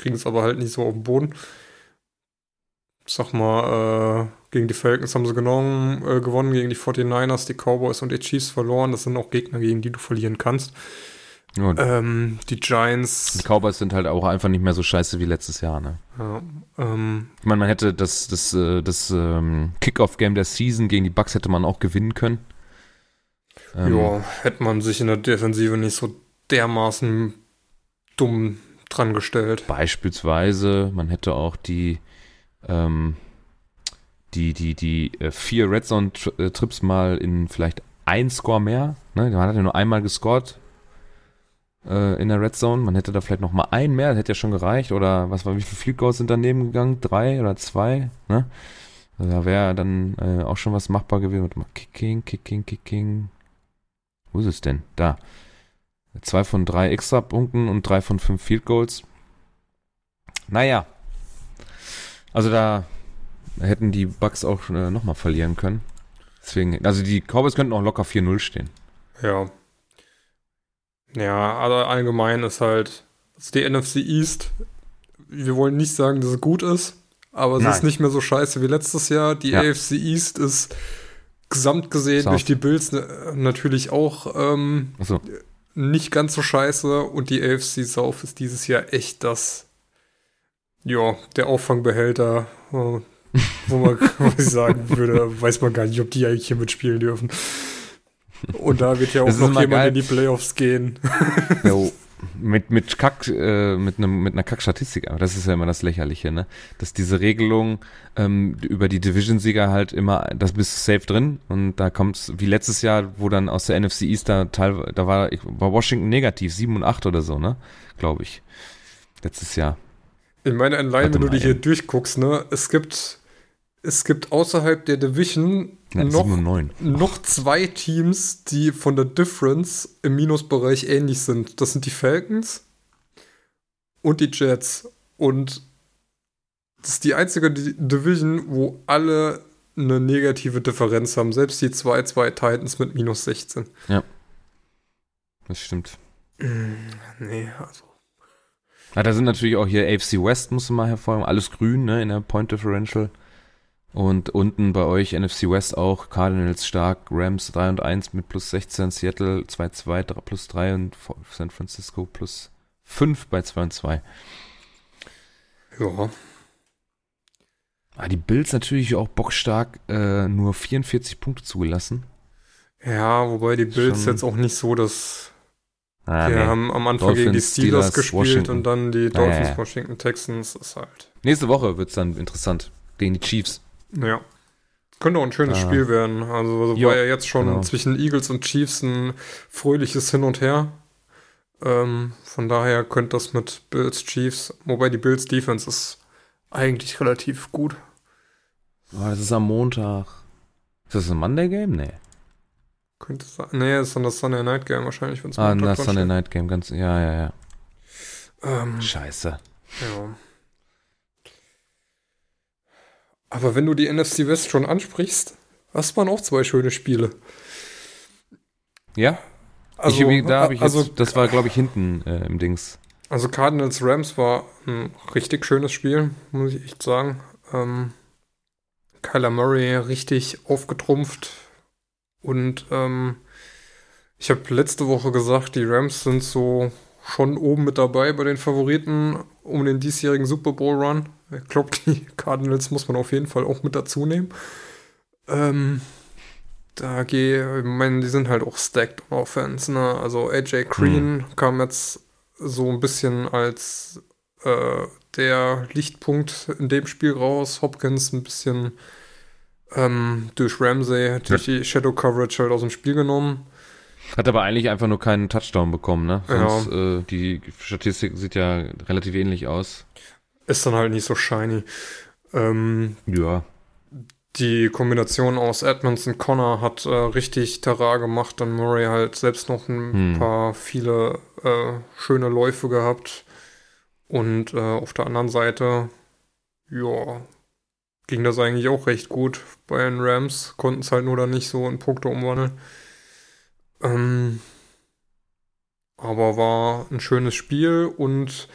kriegen es aber halt nicht so auf den Boden. Sag mal, äh, gegen die Falcons haben sie genommen, äh, gewonnen, gegen die 49ers, die Cowboys und die Chiefs verloren. Das sind auch Gegner, gegen die du verlieren kannst. Ja, Ähm, die Giants. die Cowboys sind halt auch einfach nicht mehr so scheiße wie letztes Jahr, ne? Ja, ähm, Ich meine, man hätte das, das, äh, das ähm, Kickoff-Game der Season gegen die Bucks hätte man auch gewinnen können. Ähm, ja, hätte man sich in der Defensive nicht so dermaßen dumm dran gestellt. Beispielsweise, man hätte auch die, ähm, die, die, die äh, vier Red Zone-Trips mal in vielleicht ein Score mehr. Ne? Man hat ja nur einmal gescored. Äh, in der Red Zone. Man hätte da vielleicht noch mal einen mehr, das hätte ja schon gereicht. Oder was war, wie viele Field Goals sind daneben gegangen? Drei oder zwei? Ne? Also da wäre dann äh, auch schon was machbar gewesen. Warte mal, Kicking, Kicking, Kicking. Wo ist es denn? Da. Zwei von drei Extra-Punkten und drei von fünf Field Goals. Naja. Also da hätten die Bucks auch äh, nochmal verlieren können. Deswegen, also die Cowboys könnten auch locker 4-0 stehen. Ja. Ja, aber allgemein ist halt ist die NFC East. Wir wollen nicht sagen, dass es gut ist, aber es Nein. ist nicht mehr so scheiße wie letztes Jahr. Die Ja. AFC East ist gesamt gesehen South. durch die Bills natürlich auch ähm, Achso. nicht ganz so scheiße und die AFC South ist dieses Jahr echt das, ja, der Auffangbehälter, äh, wo man was ich sagen würde, weiß man gar nicht, ob die eigentlich hier mitspielen dürfen. Und da wird ja auch Das noch jemand geil. in die Playoffs gehen. Jo, mit, mit Kack, äh, mit, einem, mit einer Kack-Statistik, aber das ist ja immer das Lächerliche, ne? Dass diese Regelung ähm, über die Division-Sieger halt immer, das bist du safe drin und da kommt's, wie letztes Jahr, wo dann aus der NFC East da teil, da war, war Washington negativ, 7 und 8 oder so, ne? Glaube ich. Letztes Jahr. Ich meine, allein, wenn du dich hier durchguckst, ne, es gibt, es gibt außerhalb der Division Ja, noch, 7 und 9. noch zwei Teams, die von der Difference im Minusbereich ähnlich sind. Das sind die Falcons und die Jets. Und das ist die einzige Di- Division, wo alle eine negative Differenz haben. Selbst die zwei, zwei Titans mit minus 16. Das stimmt. Nee, also. Ah, da sind natürlich auch hier AFC West, musst du mal hervorheben. Alles grün, ne, in der Point Differential. Und unten bei euch NFC West auch Cardinals stark, Rams 3 und 1 mit plus 16, Seattle 2, 2, 3, plus 3 und San Francisco plus 5 bei 2 und 2. Ja. Ah, die Bills natürlich auch bockstark, äh, nur 44 Punkte zugelassen. Ja, wobei die Bills Schon- jetzt auch nicht so das Ah, Wir nee. haben am Anfang gegen die Dolphins, Steelers, Steelers, gespielt Washington. und dann die Dolphins, ja, ja. Washington, Texans. Ist halt. Nächste Woche wird's dann interessant. Gegen die Chiefs. Ja. Könnte auch ein schönes Ah. Spiel werden. Also so Jo, war ja jetzt schon genau. zwischen Eagles und Chiefs ein fröhliches Hin und Her. Ähm, von daher könnte das mit Bills Chiefs, wobei die Bills Defense ist eigentlich relativ gut. Oh, das ist am Montag. Ist das ein Monday Game? Nee. Könnte sein. Nee, ist dann das Sunday Night Game wahrscheinlich, wenn es Ah, das Sunday Night Game, ganz, ja, ja, ja. Ähm, Scheiße. Ja. Aber wenn du die NFC West schon ansprichst, hast man auch zwei schöne Spiele. Ja? Also, ich, da habe ich jetzt, also, das war, glaube ich, hinten äh, im Dings. also Cardinals Rams war ein richtig schönes Spiel, muss ich echt sagen. Ähm, Kyler Murray richtig aufgetrumpft. Und ähm, ich habe letzte Woche gesagt, die Rams sind so schon oben mit dabei bei den Favoriten um den diesjährigen Super Bowl Run. Ich glaube, die Cardinals muss man auf jeden Fall auch mit dazu nehmen. Ähm, da gehe, ich meine, die sind halt auch stacked on Offense, ne? Also AJ Green kam jetzt so ein bisschen als äh, der Lichtpunkt in dem Spiel raus. Hopkins ein bisschen ähm, durch Ramsey, durch die Shadow Coverage halt aus dem Spiel genommen. Hat aber eigentlich einfach nur keinen Touchdown bekommen, ne? Ja. Sonst, äh, die Statistik sieht ja relativ ähnlich aus. Ist dann halt nicht so shiny. Ähm, Ja. die Kombination aus Edmonds und Connor hat äh, richtig Terrain gemacht. Dann Murray halt selbst noch ein Hm. paar viele äh, schöne Läufe gehabt. Und äh, auf der anderen Seite, ja, ging das eigentlich auch recht gut bei den Rams. Konnten es halt nur dann nicht so in Punkte umwandeln. Ähm, aber war ein schönes Spiel und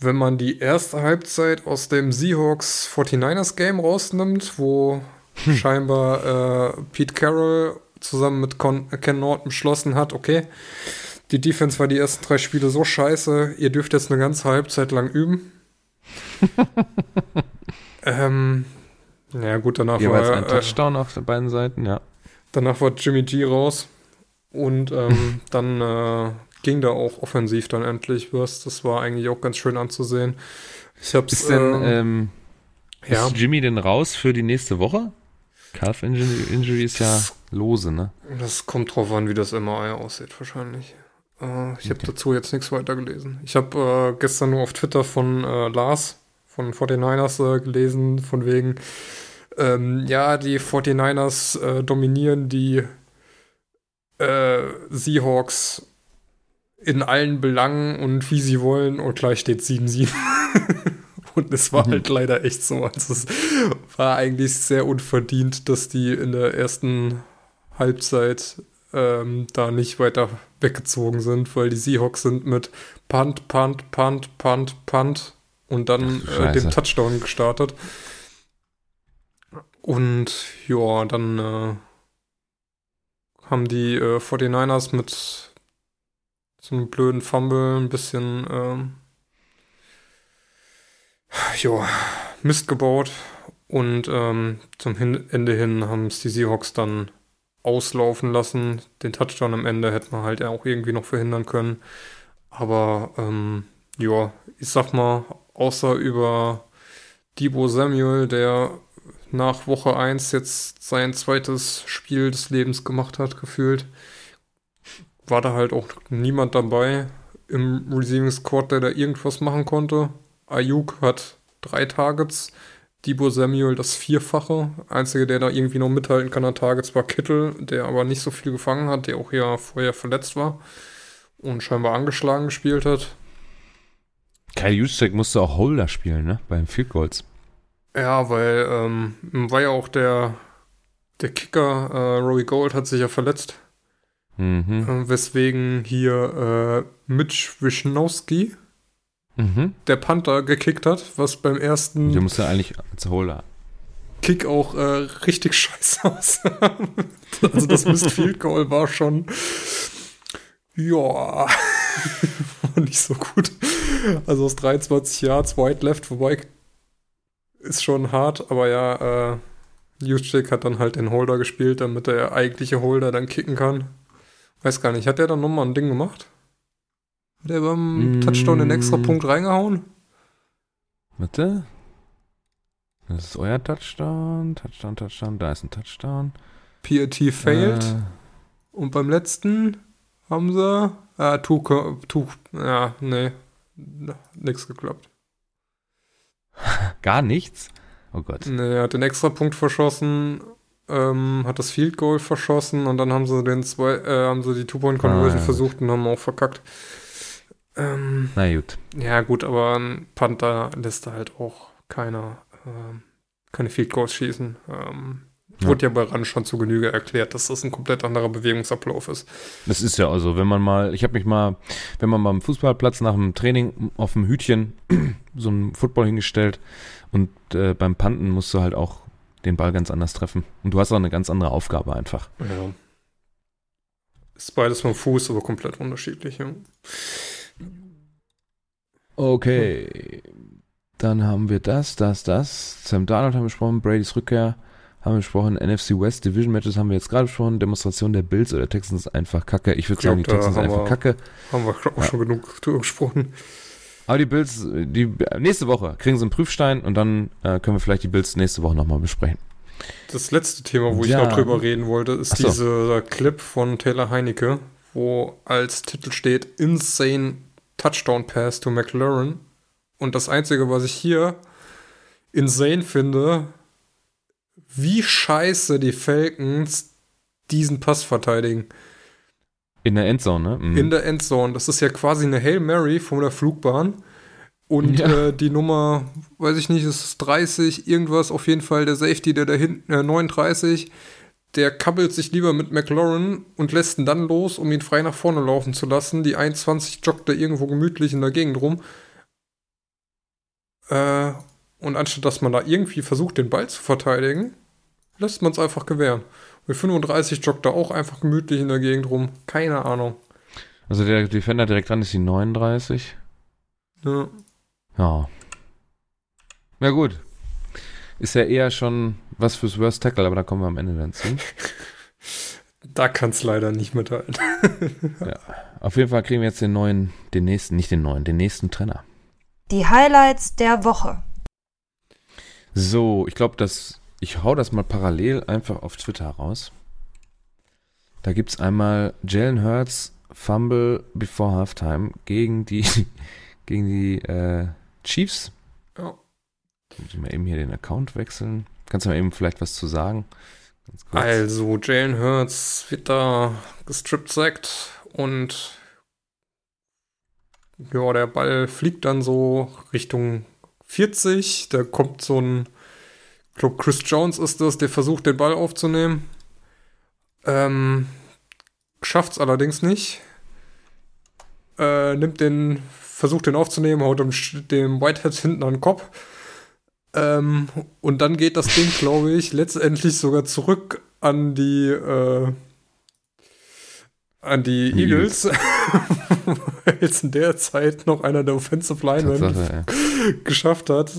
wenn man die erste Halbzeit aus dem Seahawks 49ers Game rausnimmt, wo scheinbar äh, Pete Carroll zusammen mit Con Ken Norton beschlossen hat, okay, die Defense war die ersten drei Spiele so scheiße, ihr dürft jetzt eine ganze Halbzeit lang üben. ähm, ja gut, danach Jeweils war, ein äh, Touchdown auf den beiden Seiten, ja. danach war Jimmy G raus und ähm, dann äh, ging da auch offensiv dann endlich was. Das war eigentlich auch ganz schön anzusehen. Ich hab's, Ist denn, ähm, ähm, ja. ist Jimmy denn raus für die nächste Woche? Calf Injury, Injury ist ja lose, ne? Das kommt drauf an, wie das MRI aussieht, wahrscheinlich. Äh, ich habe dazu jetzt nichts weiter gelesen. Ich habe äh, gestern nur auf Twitter von äh, Lars von 49ers äh, gelesen, von wegen, ähm, ja, die 49ers äh, dominieren die äh, Seahawks in allen Belangen und wie sie wollen und gleich steht 7-7. und es war Mhm. halt leider echt so. Also es war eigentlich sehr unverdient, dass die in der ersten Halbzeit ähm, da nicht weiter weggezogen sind, weil die Seahawks sind mit Punt, Punt, Punt, Punt, Punt und dann äh, dem. Touchdown gestartet. Und ja, dann äh, haben die äh, 49ers mit so einem blöden Fumble ein bisschen ähm, ja, Mist gebaut und ähm, zum hin Ende hin haben es die Seahawks dann auslaufen lassen. Den Touchdown am Ende hätte man halt auch irgendwie noch verhindern können. Aber ähm, ja, ich sag mal, außer über Debo Samuel, der nach Woche 1 jetzt sein zweites Spiel des Lebens gemacht hat, gefühlt, war da halt auch niemand dabei im Receiving Squad, der da irgendwas machen konnte. Ayuk hat drei Targets, Debo Samuel das Vierfache. Einzige, der da irgendwie noch mithalten kann an Targets, war Kittel, der aber nicht so viel gefangen hat, der auch ja vorher verletzt war und scheinbar angeschlagen gespielt hat. Kyle Juszczyk musste auch Holder spielen, ne? Beim Field Goals. Ja, weil ähm, war ja auch der, der Kicker, äh, Rory Gold, hat sich ja verletzt. Mhm. Äh, weswegen hier äh, Mitch Wischnowski, Mhm. der Panther, gekickt hat, was beim ersten Der musste eigentlich als Holder. Kick auch äh, richtig scheiße aussah. also das Missed Field Goal war schon ja war nicht so gut. Also aus 23 Yards White Left vorbei ist schon hart, aber ja, äh, Juszczyk hat dann halt den Holder gespielt, damit der eigentliche Holder dann kicken kann. Weiß gar nicht, hat der dann nochmal ein Ding gemacht? Hat der beim Mm. Touchdown den extra Punkt reingehauen? Warte. Das ist euer Touchdown. Touchdown, Touchdown. Da ist ein Touchdown. PAT failed. Äh, Und beim letzten haben sie. Ah, Tuch. Tuch. Ja, nee. Nix geklappt. gar nichts. Oh Gott. Nee, er hat den extra Punkt verschossen, ähm, hat das Field Goal verschossen und dann haben sie den zwei, äh, haben sie die Two-Point-Conversion Ah, ja. versucht und haben auch verkackt. Ähm, Na gut. ja, gut, aber ein Panther lässt da halt auch keiner, ähm, keine Field Goals schießen. Ähm, Ja. Wurde ja bei RAN schon zu Genüge erklärt, dass das ein komplett anderer Bewegungsablauf ist. Das ist ja also, wenn man mal, ich habe mich mal, wenn man mal am Fußballplatz nach dem Training auf dem Hütchen so einen Football hingestellt und äh, beim Panten musst du halt auch den Ball ganz anders treffen. Und du hast auch eine ganz andere Aufgabe einfach. Ja. Ist beides vom Fuß, aber komplett unterschiedlich. Ja. Okay. Dann haben wir das, das, das. Sam Darnold haben wir besprochen, Brady's Rückkehr haben wir besprochen, NFC West Division Matches haben wir jetzt gerade besprochen, Demonstration der Bills oder Texans einfach kacke. Ich würde Ich sagen, die Texans einfach wir- kacke. Haben wir auch Ja. schon genug drüber gesprochen. Aber die Bills, die nächste Woche kriegen sie einen Prüfstein und dann äh, können wir vielleicht die Bills nächste Woche nochmal besprechen. Das letzte Thema, wo ich Ja. noch drüber reden wollte, ist so. dieser Clip von Taylor Heinecke, wo als Titel steht Insane Touchdown Pass to McLaren. Und das Einzige, was ich hier insane finde, wie scheiße die Falcons diesen Pass verteidigen. In der Endzone, ne? Mhm. in der Endzone. Das ist ja quasi eine Hail Mary von der Flugbahn. Und Ja. äh, die Nummer, weiß ich nicht, ist es 30, irgendwas, auf jeden Fall der Safety, der da hinten, äh, 39, der kabbelt sich lieber mit McLaurin und lässt ihn dann los, um ihn frei nach vorne laufen zu lassen. Die 21 joggt da irgendwo gemütlich in der Gegend rum. Äh, und anstatt dass man da irgendwie versucht, den Ball zu verteidigen, lässt man es einfach gewähren. Mit 35 joggt er auch einfach gemütlich in der Gegend rum. Keine Ahnung. Also der Defender direkt dran ist die 39. Ja. Ja. Ja gut. Ist ja eher schon was fürs Worst Tackle, aber da kommen wir am Ende dann zu. Da kann es leider nicht mithalten. Auf jeden Fall kriegen wir jetzt den neuen, den nächsten, nicht den neuen, den nächsten Trainer. Die Highlights der Woche. So, ich glaube, dass ich hau das mal parallel einfach auf Twitter raus. Da gibt es einmal Jalen Hurts Fumble before Halftime gegen die, gegen die äh, Chiefs. Ja. Muss ich mal eben hier den Account wechseln. Kannst du mal eben vielleicht was zu sagen? Also, Jalen Hurts wird da gestrippt sackt und ja, der Ball fliegt dann so Richtung 40. Da kommt so ein, glaube, Chris Jones ist das, der versucht, den Ball aufzunehmen. Ähm, schafft's allerdings nicht. Äh, nimmt den, versucht den aufzunehmen, haut dem, dem Whitehead hinten an den Kopf. Ähm, und dann geht das Ding, glaube ich, letztendlich sogar zurück an die äh, an die Eagles, weil es in der Zeit noch einer der Offensive Linemen geschafft hat,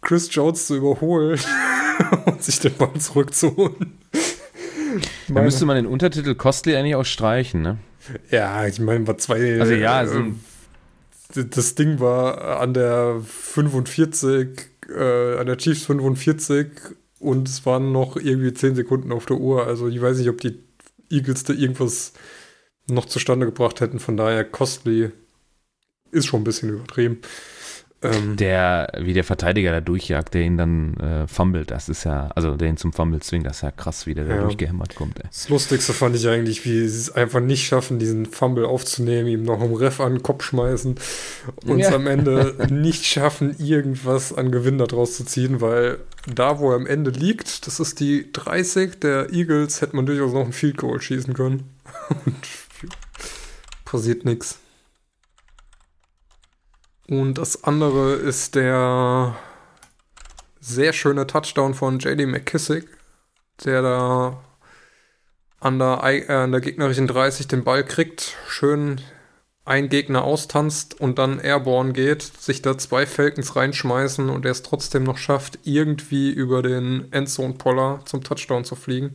Chris Jones zu überholen und sich den Ball zurückzuholen. Da müsste man den Untertitel Costly eigentlich auch streichen, ne? Ja, ich meine, war zwei. Also ja, also äh, das Ding war an der 45, äh, an der Chiefs 45 und es waren noch irgendwie 10 Sekunden auf der Uhr. Also ich weiß nicht, ob die Eagles da irgendwas noch zustande gebracht hätten. Von daher, Costly ist schon ein bisschen übertrieben. Ähm, der, wie der Verteidiger da durchjagt, der ihn dann äh, fummelt, das ist ja, also der ihn zum Fumble zwingt, das ist ja krass, wie der ja. da durchgehämmert kommt. Ey. Das Lustigste fand ich eigentlich, wie sie es einfach nicht schaffen, diesen Fumble aufzunehmen, ihm noch im Ref an den Kopf schmeißen und ja. es am Ende nicht schaffen, irgendwas an Gewinn daraus zu ziehen, weil da, wo er am Ende liegt, das ist die 30 der Eagles, hätte man durchaus noch ein Field Goal schießen können. und passiert nichts. Und das andere ist der sehr schöne Touchdown von JD McKissick, der da an der, äh, an der gegnerischen 30 den Ball kriegt, schön ein Gegner austanzt und dann airborne geht, sich da zwei Falcons reinschmeißen und er es trotzdem noch schafft, irgendwie über den Endzone-Poller zum Touchdown zu fliegen.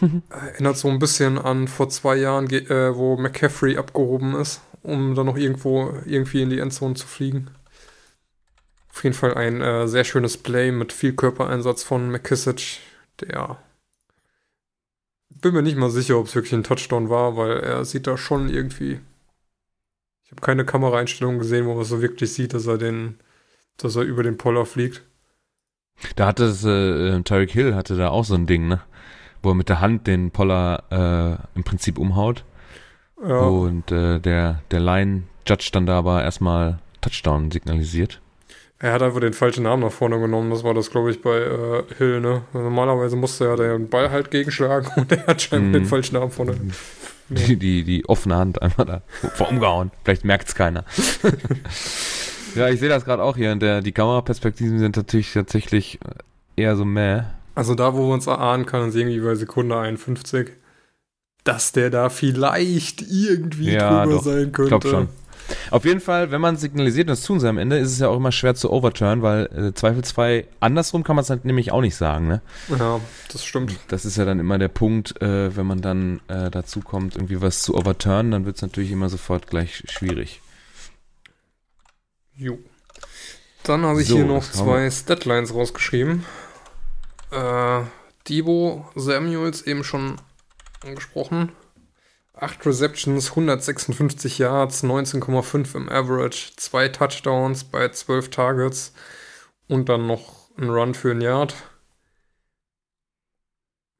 Erinnert so ein bisschen an vor zwei Jahren, äh, wo McCaffrey abgehoben ist um dann noch irgendwo irgendwie in die Endzone zu fliegen. Auf jeden Fall ein äh, sehr schönes Play mit viel Körpereinsatz von McKissick, der bin mir nicht mal sicher, ob es wirklich ein Touchdown war, weil er sieht da schon irgendwie. Ich habe keine Kameraeinstellung gesehen, wo man so wirklich sieht, dass er den, dass er über den Poller fliegt. Da hatte es, äh, Tyreek Hill hatte da auch so ein Ding, ne? Wo er mit der Hand den Poller äh, im Prinzip umhaut. Ja. Und äh, der, der Line-Judge dann da aber erstmal Touchdown signalisiert. Er hat einfach den falschen Namen nach vorne genommen. Das war das, glaube ich, bei äh, Hill, ne? Normalerweise musste er den Ball halt gegenschlagen und er hat scheinbar mm. den falschen Namen vorne. Die, die, die offene Hand einfach da vorumgehauen. Vielleicht merkt es keiner. ja, ich sehe das gerade auch hier. Und der, die Kameraperspektiven sind natürlich tatsächlich eher so meh. Also da, wo wir uns erahnen kann, ist irgendwie bei Sekunde 51 dass der da vielleicht irgendwie ja, drüber doch. sein könnte. Ich schon. Auf jeden Fall, wenn man signalisiert, und das tun sie am Ende, ist es ja auch immer schwer zu overturn, weil äh, zweifelsfrei andersrum kann man es halt nämlich auch nicht sagen, ne? Ja, das stimmt. Das ist ja dann immer der Punkt, äh, wenn man dann äh, dazu kommt, irgendwie was zu overturnen, dann wird es natürlich immer sofort gleich schwierig. Jo. Dann habe ich so, hier noch zwei Statlines rausgeschrieben. Äh, Debo Samuels eben schon angesprochen. 8 Receptions, 156 Yards, 19,5 im Average, 2 Touchdowns bei 12 Targets und dann noch ein Run für ein Yard.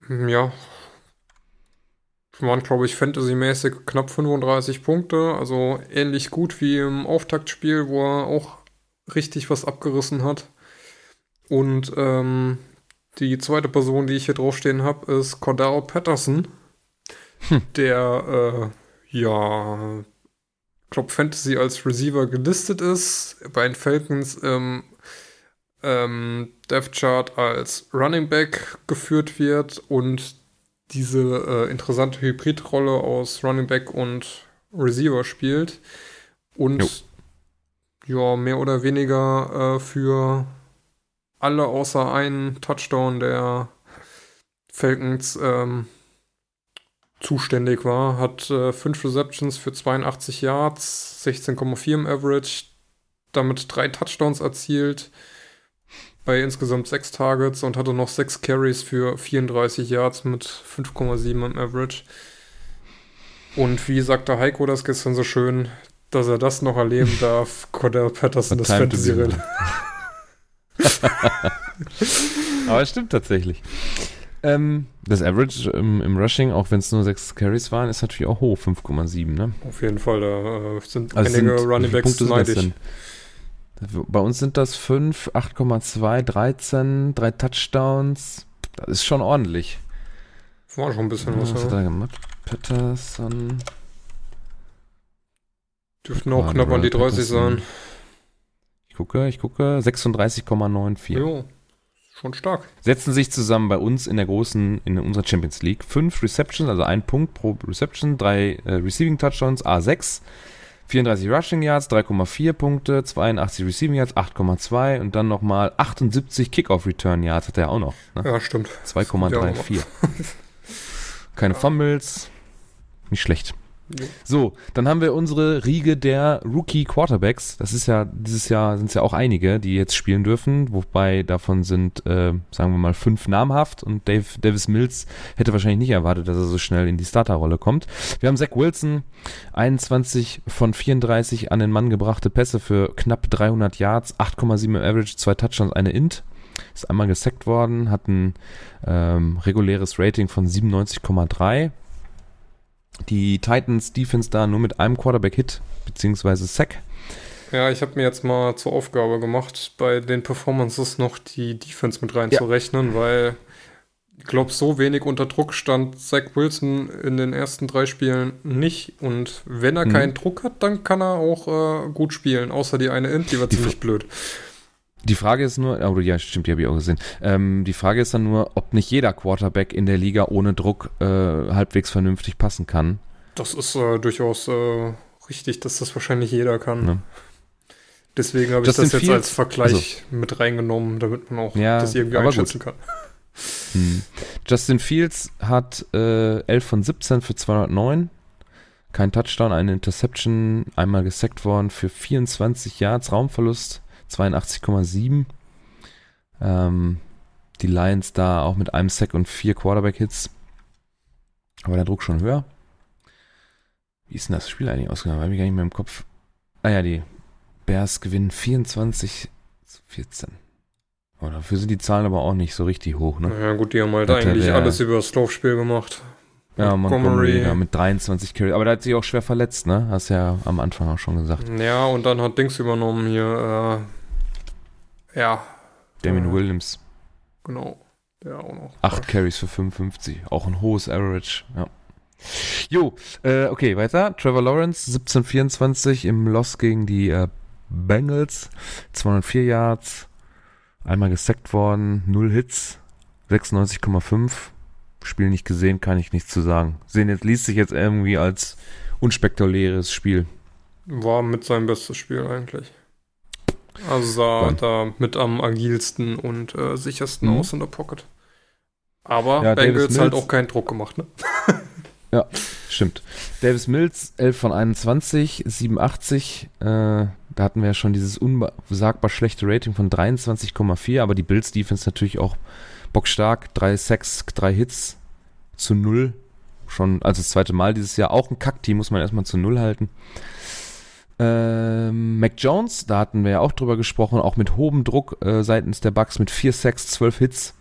Ja. Waren, glaube ich, fantasymäßig knapp 35 Punkte. Also ähnlich gut wie im Auftaktspiel, wo er auch richtig was abgerissen hat. Und ähm, die zweite Person, die ich hier draufstehen habe, ist Cordell Patterson hm. der äh, ja Club Fantasy als Receiver gelistet ist, bei den Falcons im ähm, Death Chart als Running Back geführt wird und diese äh, interessante Hybridrolle aus Running Back und Receiver spielt und jo. ja mehr oder weniger äh, für alle außer einen Touchdown der Falcons ähm, zuständig war, hat äh, 5 Receptions für 82 Yards, 16,4 im Average, damit drei Touchdowns erzielt bei insgesamt 6 Targets und hatte noch 6 Carries für 34 Yards mit 5,7 im Average. Und wie sagte Heiko das gestern so schön, dass er das noch erleben darf, Cordell Patterson, das Fantasy Rille. Aber es stimmt tatsächlich. Ähm, das Average im, im Rushing, auch wenn es nur 6 Carries waren, ist natürlich auch hoch, 5,7. Ne? Auf jeden Fall, da äh, sind Also einige sind- Running Backs das neidisch. Bei uns sind das 5, 8,2, 13, 3 Touchdowns. Das ist schon ordentlich. War schon ein bisschen was. Was hat er gemacht? Patterson. Dürften auch knapp an die Robert 30 Patterson. sein. Ich gucke, ich gucke. 36,94. Jo, schon stark. Setzen sich zusammen bei uns in der großen, in unserer Champions League. Fünf Receptions, also ein Punkt pro Reception, drei äh, Receiving Touchdowns, A6, 34 Rushing Yards, 3,4 Punkte, 82 Receiving Yards, 8,2 und dann nochmal 78 Kickoff Return Yards hat er auch noch. Ne? Ja, stimmt. 2,34. Keine Fumbles. Nicht schlecht. So, dann haben wir unsere Riege der Rookie Quarterbacks. Das ist ja, dieses Jahr sind es ja auch einige, die jetzt spielen dürfen, wobei davon sind, äh, sagen wir mal, fünf namhaft und Dave, Davis Mills hätte wahrscheinlich nicht erwartet, dass er so schnell in die Starterrolle kommt. Wir haben Zach Wilson, 21 von 34 an den Mann gebrachte Pässe für knapp 300 Yards, 8,7 im Average, zwei Touchdowns, eine Int. Ist einmal gesackt worden, hat ein ähm, reguläres Rating von 97,3. Die Titans Defense da nur mit einem Quarterback-Hit beziehungsweise Sack. Ja, ich habe mir jetzt mal zur Aufgabe gemacht, bei den Performances noch die Defense mit reinzurechnen, weil ich glaube, so wenig unter Druck stand Zach Wilson in den ersten drei Spielen nicht. Und wenn er Mhm. keinen Druck hat, dann kann er auch äh, gut spielen, außer die eine Int, die war Die ziemlich blöd. Die Frage ist nur, oh ja, stimmt, die habe ich auch gesehen. Ähm, die Frage ist dann nur, ob nicht jeder Quarterback in der Liga ohne Druck äh, halbwegs vernünftig passen kann. Das ist äh, durchaus äh, richtig, dass das wahrscheinlich jeder kann. Ne? Deswegen habe ich das jetzt als Vergleich mit reingenommen, damit man auch Ja, das irgendwie einschätzen kann. Hm. Justin Fields hat äh, 11 von 17 für 209. Kein Touchdown, eine Interception, einmal gesackt worden für 24 Yards, Raumverlust 82,7. Ähm, die Lions da auch mit einem Sack und vier Quarterback-Hits. Aber der Druck schon höher. Wie ist denn das Spiel eigentlich ausgegangen? Habe ich gar nicht mehr im Kopf. Ah ja, die Bears gewinnen 24 zu 14. Oh, dafür sind die Zahlen aber auch nicht so richtig hoch, ne? Ja gut, die haben halt Hat der- eigentlich der- alles über das Laufspiel gemacht. Ja, Montgomery, ja, mit 23 Carry. Aber der hat sich auch schwer verletzt, ne? Hast ja am Anfang auch schon gesagt. Ja, und dann hat Dings übernommen hier. Äh, ja, Damien. Williams, genau. Der auch noch. 8 Carries für 55. Auch ein hohes Average, ja. Jo, äh, okay, weiter. Trevor Lawrence, 17-24 im Loss gegen die äh, Bengals. 204 Yards. Einmal gesackt worden. 0 Hits. 96,5. Spiel nicht gesehen, kann ich nichts zu sagen. Sehen jetzt, liest sich jetzt irgendwie als unspektakuläres Spiel. War mit seinem bestes Spiel eigentlich. Also sah Wann? da mit am agilsten und äh, sichersten Mhm. aus in der Pocket. Aber Ja, Bengals halt auch keinen Druck gemacht, ne? Stimmt. Davis Mills, 11 von 21, 87. Äh, da hatten wir ja schon dieses unsagbar schlechte Rating von 23,4, aber die Bills Defense natürlich auch bockstark. Drei Sacks, drei Hits zu null. Schon, also das zweite Mal dieses Jahr. Auch ein Kackteam muss man erstmal zu null halten. Ähm, Mac Jones, da hatten wir ja auch drüber gesprochen, auch mit hohem Druck äh, seitens der Bucks mit vier Sacks, 12 Hits.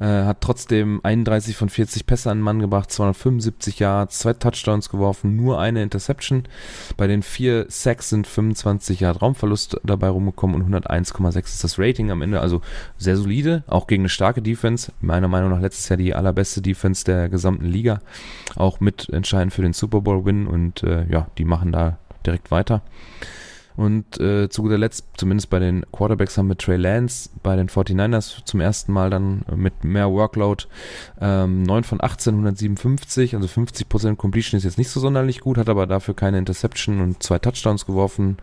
Äh, hat trotzdem 31 von 40 Pässe an den Mann gebracht, 275 Yards, zwei Touchdowns geworfen, nur eine Interception. Bei den vier Sacks sind 25 Yard Raumverlust dabei rumgekommen und 101,6 ist das Rating am Ende. Also sehr solide, auch gegen eine starke Defense. Meiner Meinung nach letztes Jahr die allerbeste Defense der gesamten Liga. Auch mit entscheidend für den Super Bowl-Win und äh, ja, die machen da direkt weiter. Und äh, zu guter Letzt, zumindest bei den Quarterbacks, haben wir Trey Lance bei den 49ers zum ersten Mal dann mit mehr Workload. Ähm, 9 von 18, 157, also 50% Completion ist jetzt nicht so sonderlich gut, hat aber dafür keine Interception und zwei Touchdowns geworfen.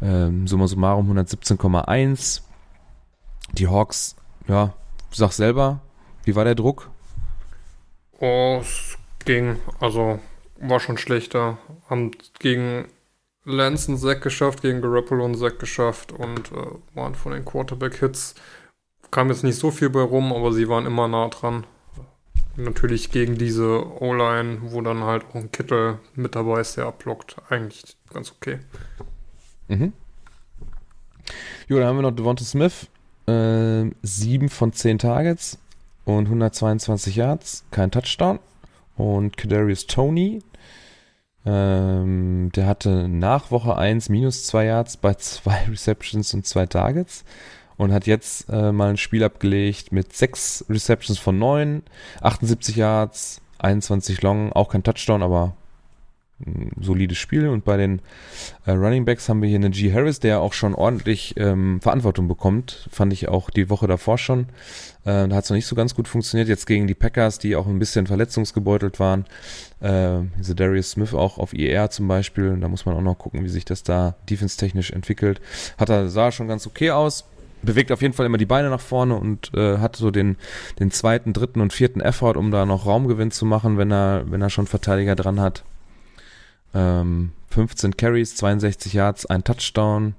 Ähm, summa summarum 117,1. Die Hawks, ja, sag selber, wie war der Druck? Oh, es ging. Also war schon schlechter. Haben gegen Lance einen Sack geschafft, gegen Garoppolo einen Sack geschafft und äh, waren von den Quarterback-Hits. Kam jetzt nicht so viel bei rum, aber sie waren immer nah dran. Natürlich gegen diese O-Line, wo dann halt auch ein Kittel mit dabei ist, der abblockt, eigentlich ganz okay. Mhm. Jo, dann haben wir noch Devonta Smith. Äh, 7 von 10 Targets und 122 Yards, kein Touchdown. Und Kadarius Tony, ähm, der hatte nach Woche 1 minus 2 Yards bei 2 Receptions und 2 Targets. Und hat jetzt äh, mal ein Spiel abgelegt mit 6 Receptions von 9, 78 Yards, 21 Long, auch kein Touchdown, aber solides Spiel. Und bei den äh, Running Backs haben wir hier einen G. Harris, der auch schon ordentlich ähm, Verantwortung bekommt. Fand ich auch die Woche davor schon. Äh, da hat es noch nicht so ganz gut funktioniert. Jetzt gegen die Packers, die auch ein bisschen verletzungsgebeutelt waren. Äh, diese Darius Smith auch auf IR zum Beispiel. Da muss man auch noch gucken, wie sich das da defense-technisch entwickelt. Hat er, sah schon ganz okay aus bewegt auf jeden Fall immer die Beine nach vorne und äh, hat so den, den zweiten, dritten und vierten Effort, um da noch Raumgewinn zu machen, wenn er, wenn er schon Verteidiger dran hat. Ähm, 15 Carries, 62 Yards, ein Touchdown.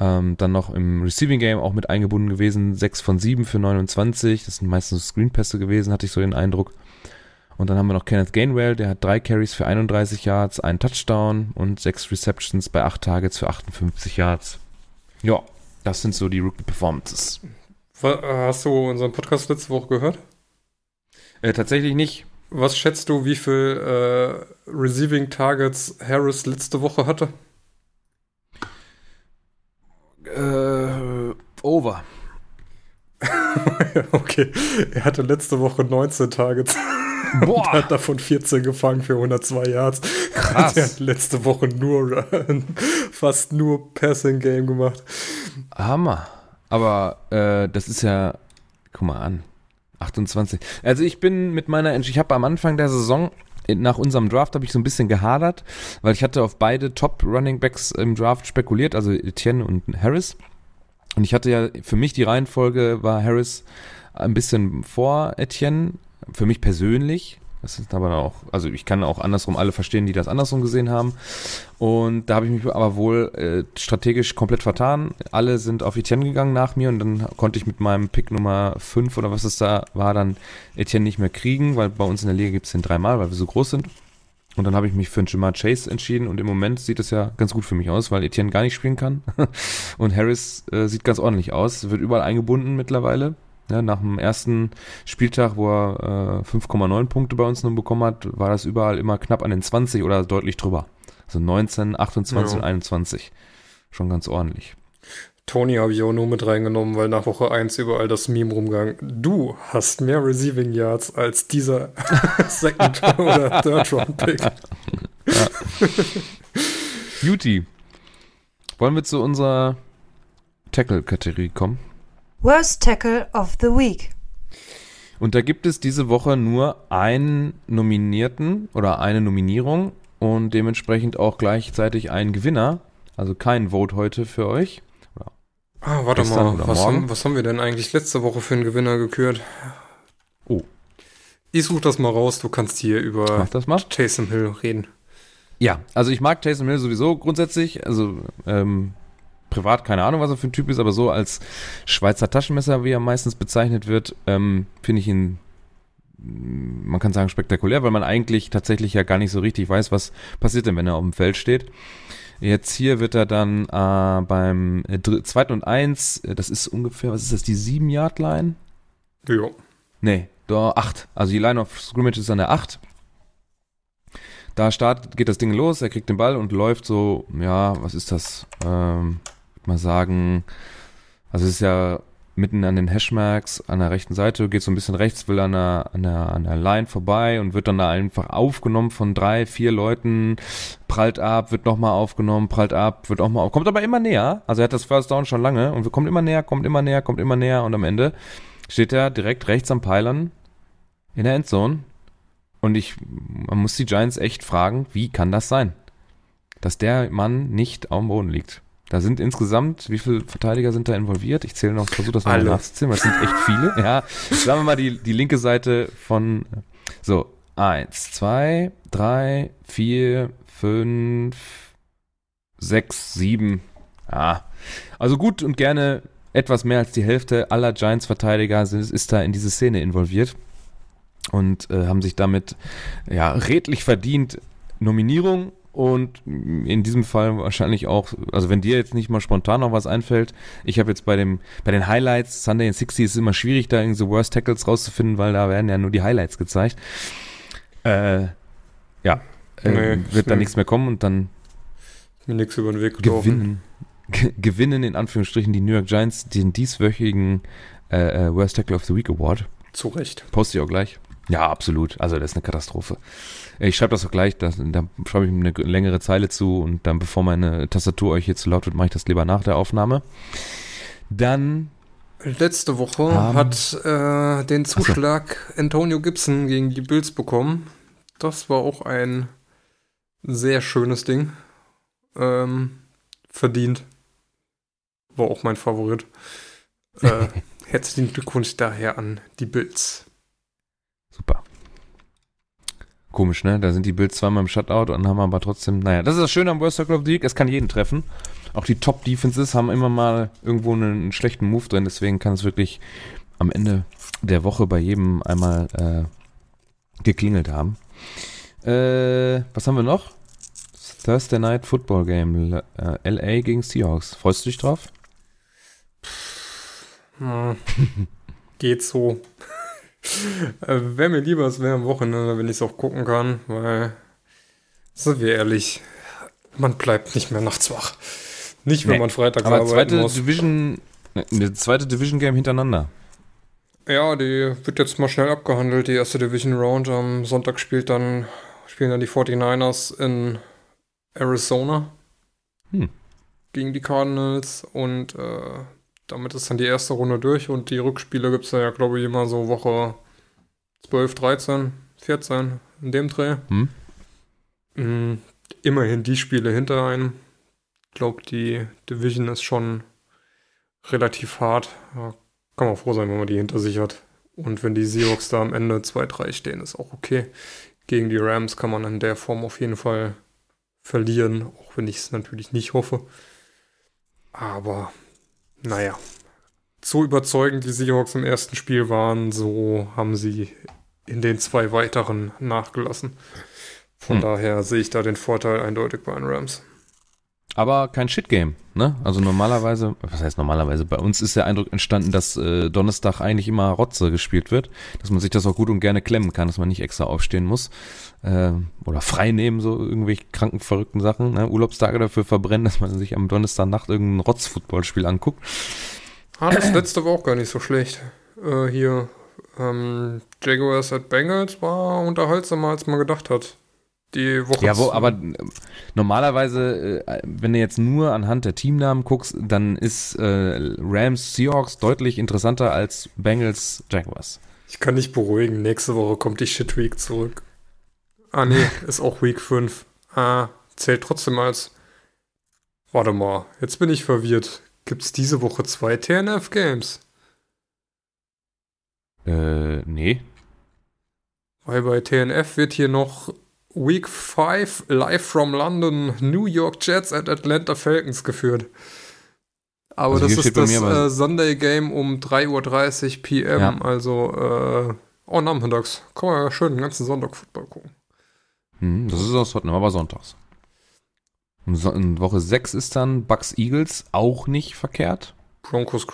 Ähm, dann noch im Receiving Game auch mit eingebunden gewesen, 6 von 7 für 29. Das sind meistens Screenpässe gewesen, hatte ich so den Eindruck. Und dann haben wir noch Kenneth Gainwell, der hat drei Carries für 31 Yards, einen Touchdown und sechs Receptions bei acht Targets für 58 Yards. Ja, das sind so die Rookie-Performances. Hast du unseren Podcast letzte Woche gehört? Äh, tatsächlich nicht. Was schätzt du, wie viel äh, Receiving Targets Harris letzte Woche hatte? Äh, over. okay, er hatte letzte Woche 19 Targets. Boah. Und hat davon 14 gefangen für 102 Yards. Krass. Er hat letzte Woche nur fast nur Passing Game gemacht. Hammer. Aber äh, das ist ja, guck mal an, 28. Also ich bin mit meiner, ich habe am Anfang der Saison nach unserem Draft habe ich so ein bisschen gehadert, weil ich hatte auf beide Top Running Backs im Draft spekuliert, also Etienne und Harris. Und ich hatte ja für mich die Reihenfolge war Harris ein bisschen vor Etienne, für mich persönlich. Das ist aber auch, also ich kann auch andersrum alle verstehen, die das andersrum gesehen haben. Und da habe ich mich aber wohl äh, strategisch komplett vertan. Alle sind auf Etienne gegangen nach mir und dann konnte ich mit meinem Pick Nummer 5 oder was es da war, dann Etienne nicht mehr kriegen, weil bei uns in der Liga gibt es den dreimal, weil wir so groß sind. Und dann habe ich mich für einen Jamar Chase entschieden und im Moment sieht es ja ganz gut für mich aus, weil Etienne gar nicht spielen kann. und Harris äh, sieht ganz ordentlich aus, wird überall eingebunden mittlerweile. Ja, nach dem ersten Spieltag, wo er äh, 5,9 Punkte bei uns nun bekommen hat, war das überall immer knapp an den 20 oder deutlich drüber. Also 19, 28 ja. und 21. Schon ganz ordentlich. Tony habe ich auch nur mit reingenommen, weil nach Woche 1 überall das Meme rumgang. Du hast mehr Receiving Yards als dieser Second oder Third Round Pick. Ja. Beauty. Wollen wir zu unserer Tackle-Kategorie kommen? Worst Tackle of the Week. Und da gibt es diese Woche nur einen Nominierten oder eine Nominierung und dementsprechend auch gleichzeitig einen Gewinner. Also kein Vote heute für euch. ah, warte mal, was haben, was haben wir denn eigentlich letzte Woche für einen Gewinner gekürt? Oh. Ich suche das mal raus, du kannst hier über Taysom Hill reden. Ja, also ich mag Taysom Hill sowieso grundsätzlich. Also ähm, privat keine Ahnung, was er für ein Typ ist, aber so als Schweizer Taschenmesser, wie er meistens bezeichnet wird, ähm, finde ich ihn, man kann sagen, spektakulär, weil man eigentlich tatsächlich ja gar nicht so richtig weiß, was passiert denn, wenn er auf dem Feld steht. Jetzt hier wird er dann äh, beim äh, zweiten und eins, äh, das ist ungefähr, was ist das, die sieben Yard Line? Ja. Nee, da acht. Also die Line of Scrimmage ist an der acht. Da startet, geht das Ding los, er kriegt den Ball und läuft so, ja, was ist das? Ähm, mal sagen, also es ist ja mitten an den Hashmarks an der rechten Seite, geht so ein bisschen rechts, will an der, an der, an der Line vorbei und wird dann da einfach aufgenommen von drei, vier Leuten, prallt ab, wird nochmal aufgenommen, prallt ab, wird auch mal, kommt aber immer näher. Also er hat das First Down schon lange und kommt immer näher, kommt immer näher, kommt immer näher und am Ende steht er direkt rechts am Pylon in der Endzone. Und ich, man muss die Giants echt fragen, wie kann das sein? Dass der Mann nicht am Boden liegt. Da sind insgesamt, wie viele Verteidiger sind da involviert? Ich zähle noch, versuche das mal nachzuzählen, weil es sind echt viele. Ja, sagen wir mal die, die linke Seite von, so, eins, zwei, drei, vier, fünf, sechs, sieben. Ja, also gut und gerne etwas mehr als die Hälfte aller Giants-Verteidiger ist da in diese Szene involviert. und äh, haben sich damit ja redlich verdient Nominierung und in diesem Fall wahrscheinlich auch, also wenn dir jetzt nicht mal spontan noch was einfällt, ich habe jetzt bei dem bei den Highlights Sunday in 60 ist immer schwierig da irgendwie so Worst Tackles rauszufinden, weil da werden ja nur die Highlights gezeigt. Äh, ja, äh, Nee, wird da nichts mehr kommen und dann Mir nichts über den Weg gewinnen, ge- gewinnen in Anführungsstrichen die New York Giants den dieswöchigen äh, äh, Worst Tackle of the Week Award. Zu Recht. Poste ich auch gleich. Ja, absolut. Also das ist eine Katastrophe. Ich schreibe das auch gleich, das, da schreibe ich mir eine längere Zeile zu und dann, bevor meine Tastatur euch hier zu laut wird, mache ich das lieber nach der Aufnahme. Dann, Letzte Woche Haben- hat äh, den so. Zuschlag Antonio Gibson gegen die Bills bekommen. Das war auch ein sehr schönes Ding. Ähm, verdient. War auch mein Favorit. Äh, herzlichen Glückwunsch daher an die Bills. Super. Komisch, ne? Da sind die Bills zweimal im Shutout und haben aber trotzdem, naja, das ist das Schöne am Worst Tackle of the Week, es kann jeden treffen. Auch die Top-Defenses haben immer mal irgendwo einen, einen schlechten Move drin, deswegen kann es wirklich am Ende der Woche bei jedem einmal äh, geklingelt haben. Äh, was haben wir noch? Thursday Night Football Game, L- äh, LA gegen Seahawks. Freust du dich drauf? Hm. Geht so. Äh, wäre mir lieber, es wäre am Wochenende, wenn ich es auch gucken kann, weil, sind wir ehrlich, man bleibt nicht mehr nachts wach. Nicht, wenn Nee, man Freitag Aber arbeiten zweite muss. Division, ne, eine zweite Division Game hintereinander. Ja, die wird jetzt mal schnell abgehandelt. Die erste Division Round am Sonntag spielt dann, spielen dann die 49ers in Arizona Hm. gegen die Cardinals und äh, damit ist dann die erste Runde durch und die Rückspiele gibt es ja, glaube ich, immer so Woche 12, 13, 14 in dem Dreh. Hm? Mm, immerhin die Spiele hinter einem. Ich glaube, die Division ist schon relativ hart. Ja, kann man froh sein, wenn man die hinter sich hat. Und wenn die Seahawks da am Ende 2-3 stehen, ist auch okay. Gegen die Rams kann man in der Form auf jeden Fall verlieren, auch wenn ich es natürlich nicht hoffe. Aber naja, so überzeugend die Seahawks im ersten Spiel waren, so haben sie in den zwei weiteren nachgelassen. Von Hm. daher sehe ich da den Vorteil eindeutig bei den Rams. Aber kein Shit-Game, ne? Also normalerweise, was heißt normalerweise? Bei uns ist der Eindruck entstanden, dass äh, Donnerstag eigentlich immer Rotze gespielt wird, dass man sich das auch gut und gerne klemmen kann, dass man nicht extra aufstehen muss äh, oder frei nehmen, so irgendwelche kranken, verrückten Sachen, ne? Urlaubstage dafür verbrennen, dass man sich am Donnerstagnacht irgendein Rotz-Footballspiel anguckt. Ah, das letzte war auch gar nicht so schlecht. Äh, hier, ähm, Jaguars at Bengals war unterhaltsamer, als man gedacht hat. Die Woche. Ja, wo, aber äh, normalerweise, äh, wenn du jetzt nur anhand der Teamnamen guckst, dann ist äh, Rams Seahawks deutlich interessanter als Bengals Jaguars. Ich kann nicht beruhigen. Nächste Woche kommt die Shit Week zurück. Ah, nee, ist auch Week 5. Ah, zählt trotzdem als. Warte mal, jetzt bin ich verwirrt. Gibt's diese Woche zwei TNF Games? Äh, nee. Weil bei TNF wird hier noch Week 5 live from London New York Jets at Atlanta Falcons geführt. Aber Also das ist das äh, Sunday Game um 3.30 Uhr PM, Ja. also äh, oh, nachmittags. Kann man ja schön den ganzen Sonntag Football gucken. Hm, das ist aus Tottenham, aber sonntags. Und so, in Woche 6 ist dann Bucks Eagles auch nicht verkehrt. Broncos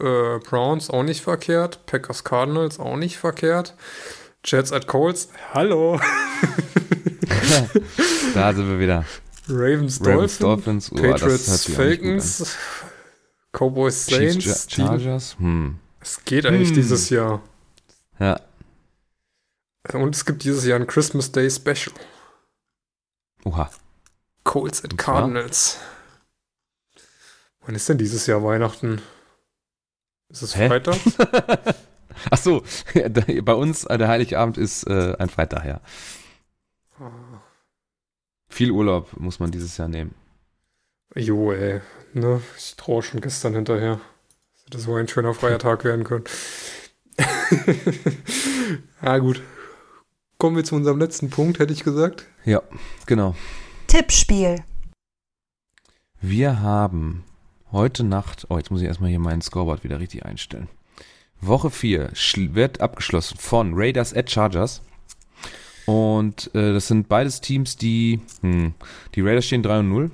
äh, Browns auch nicht verkehrt. Packers Cardinals auch nicht verkehrt. Jets at Colts, hallo. Da sind wir wieder. Ravens, Ravens Dolphins, Dolphins, oh, Patriots. Falcons, Cowboys Chiefs Saints, Steelers- Chargers. Hm. Es geht eigentlich Hm. dieses Jahr. Ja. Und es gibt dieses Jahr ein Christmas Day Special. Oha. Colts at? Cardinals. Wann ist denn dieses Jahr Weihnachten? Ist es? Freitag? Ach so, bei uns äh, der Heiligabend ist äh, ein Freitag, ja. Viel Urlaub muss man dieses Jahr nehmen. Jo, ey. Ne? Ich traue schon gestern hinterher. Das hätte so ein schöner freier Tag werden können. ja, gut. Kommen wir zu unserem letzten Punkt, hätte ich gesagt. Ja, genau. Tippspiel. Wir haben heute Nacht, oh, jetzt muss ich erstmal hier meinen Scoreboard wieder richtig einstellen. Woche 4 wird abgeschlossen von Raiders at Chargers. Und äh, das sind beides Teams, die, hm, die Raiders stehen 3 und 0.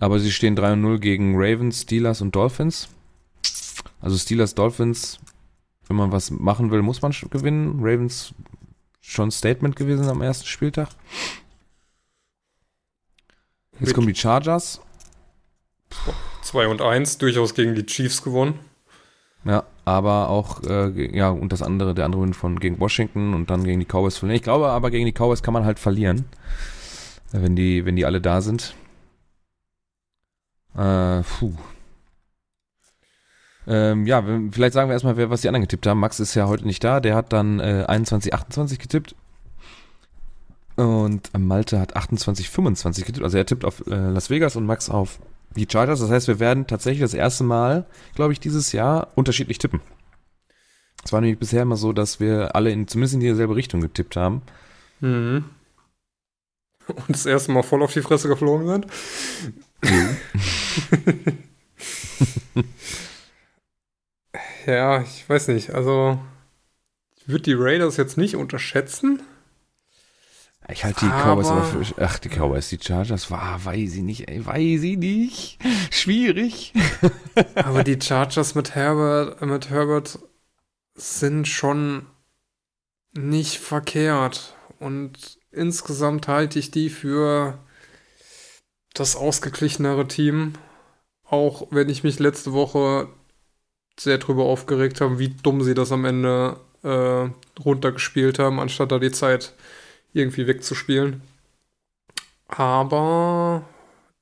Aber sie stehen 3 und 0 gegen Ravens, Steelers und Dolphins. Also Steelers, Dolphins, wenn man was machen will, muss man gewinnen. Ravens schon Statement gewesen am ersten Spieltag. Jetzt kommen die Chargers. 2 und 1, durchaus gegen die Chiefs gewonnen. Ja, aber auch, äh, ja, und das andere, der andere Win von gegen Washington und dann gegen die Cowboys verlieren. Ich glaube aber, gegen die Cowboys kann man halt verlieren, wenn die, wenn die alle da sind. Äh, puh. Ähm, ja, vielleicht sagen wir erstmal, wer, was die anderen getippt haben. Max ist ja heute nicht da, der hat dann äh, 21, 28 getippt. Und Malte hat 28, 25 getippt. Also er tippt auf äh, Las Vegas und Max auf die Chargers. Das heißt, wir werden tatsächlich das erste Mal, glaube ich, dieses Jahr unterschiedlich tippen. Es war nämlich bisher immer so, dass wir alle in, zumindest in dieselbe Richtung getippt haben. Mhm. Und das erste Mal voll auf die Fresse geflogen sind. ja, ich weiß nicht. Also, ich würde die Raiders jetzt nicht unterschätzen. Ich halte die Cowboys aber für, ach, die Cowboys, die Chargers, war, weiß ich nicht, ey, weiß ich nicht. Schwierig. Aber die Chargers mit Herbert, mit Herbert sind schon nicht verkehrt. Und insgesamt halte ich die für das ausgeglichenere Team. Auch wenn ich mich letzte Woche sehr drüber aufgeregt habe, wie dumm sie das am Ende äh, runtergespielt haben, anstatt da die Zeit irgendwie wegzuspielen. Aber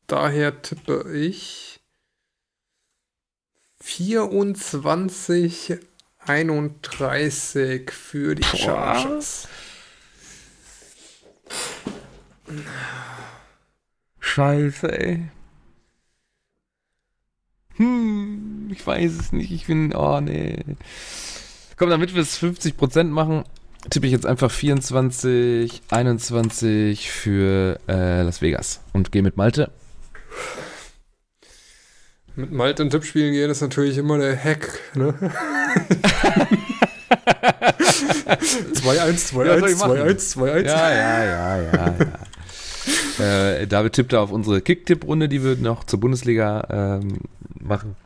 daher tippe ich 24, 31 für die Boah. Chargers. Scheiße, ey. Hm, ich weiß es nicht. Ich bin, oh nee. Komm, damit wir es 50% machen, tippe ich jetzt einfach 24, 21 für äh, Las Vegas und gehe mit Malte. Mit Malte in Tippspielen gehen ist natürlich immer der Hack, ne? 2-1, 2-1, Ja, soll ich machen? 2-1, 2-1. Ja, ja, ja, ja, ja. äh, David tippte auf unsere Kick-Tipp-Runde, die wir noch zur Bundesliga ähm, machen.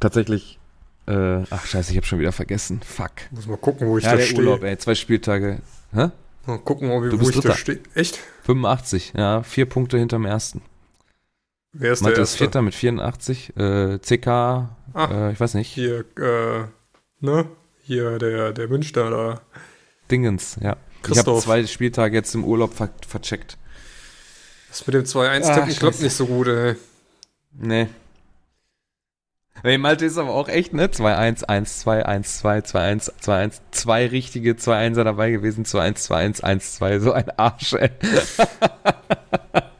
Tatsächlich, äh, ach scheiße, ich habe schon wieder vergessen. Fuck. Muss mal gucken, wo ich Ja, da der stehe. Urlaub, ey, zwei Spieltage. Hä? Mal gucken, ob, Du wo ich da stehe. Echt? 85, ja, vier Punkte hinterm ersten. Wer ist Malte der Erste? Vierter mit 84, äh, CK, Ah. äh, ich weiß nicht, Hier, äh, ne? Hier, der, der Münchner da. Dingens, ja. Ich habe Christoph. zwei Spieltage jetzt im Urlaub ver vercheckt. Das mit dem 2-1 Ah, tippen klappt scheiße. nicht so gut, ey. Nee. Hey, Malte ist aber auch echt, ne? 2-1, 1-2, 1-2, 2-1, 2-1, zwei richtige 2-1er dabei gewesen, 2-1, 2-1, 1-2, so ein Arsch, ey.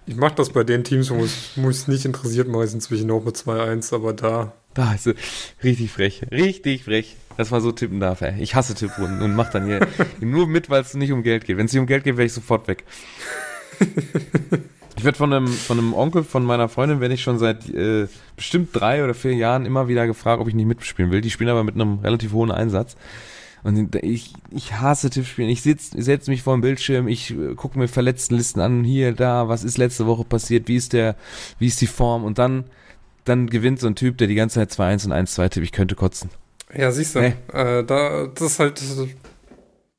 Ich mach das bei den Teams, wo es es nicht interessiert, mache ich es inzwischen auch mit 2-1, aber da. Da ist sie. Richtig frech, richtig frech, dass man so tippen darf, ey. Ich hasse Tipprunden und mach dann hier nur mit, weil es nicht um Geld geht. Wenn es nicht um Geld geht, wäre ich sofort weg. Ich werde von einem, von einem Onkel von meiner Freundin, werde ich schon seit äh, bestimmt drei oder vier Jahren immer wieder gefragt, ob ich nicht mitspielen will. Die spielen aber mit einem relativ hohen Einsatz. Und ich, ich hasse Tippspielen. Ich sitz- setz mich vor dem Bildschirm, ich äh, gucke mir Verletztenlisten an, hier, da, was ist letzte Woche passiert, wie ist der, wie ist die Form und dann, dann gewinnt so ein Typ, der die ganze Zeit 2-1 und 1-2 tippt. Ich könnte kotzen. Ja, siehst du, Nee. äh, da, das ist halt,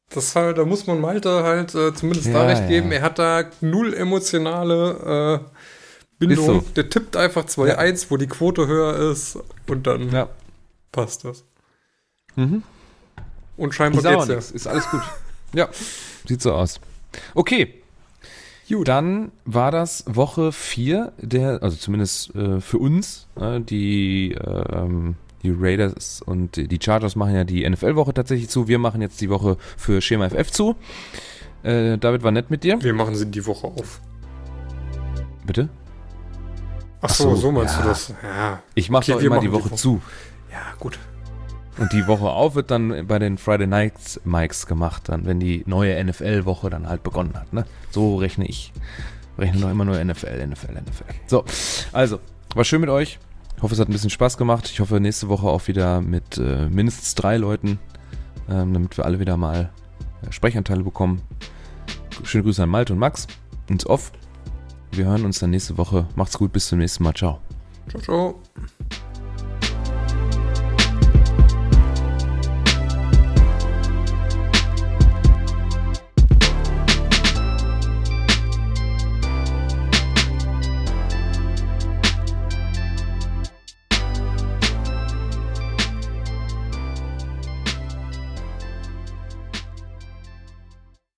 das halt, da muss man Malte halt äh, zumindest da Ja, recht ja. geben. Er hat da null emotionale äh, Bindung. So. Der tippt einfach 2-1, wo die Quote höher ist und dann Ja. passt das. Mhm. Und scheinbar geht's ja. nichts. Ist alles gut. Ja, sieht so aus. Okay. Gut. Dann war das Woche 4 der, also zumindest äh, für uns, äh, die, ähm, die Raiders und die Chargers machen ja die NFL-Woche tatsächlich zu. Wir machen jetzt die Woche für Schema FF zu. Äh, David war nett mit dir. Wir machen sie die Woche auf. Bitte? Ach Ach so, so, so meinst ja. du das? Ja, Ich mache Okay, doch immer die die Woche Woche. zu. ja, gut. Und die Woche auf wird dann bei den Friday Nights Mikes gemacht, dann, wenn die neue NFL-Woche dann halt begonnen hat. Ne? So rechne ich. Rechne doch immer nur NFL, NFL, NFL. So, also, war schön mit euch. Hoffe, es hat ein bisschen Spaß gemacht. Ich hoffe, nächste Woche auch wieder mit äh, mindestens drei Leuten, ähm, damit wir alle wieder mal äh, Sprechanteile bekommen. Schöne Grüße an Malte und Max ins Off. Wir hören uns dann nächste Woche. Macht's gut, bis zum nächsten Mal. Ciao. Ciao, ciao.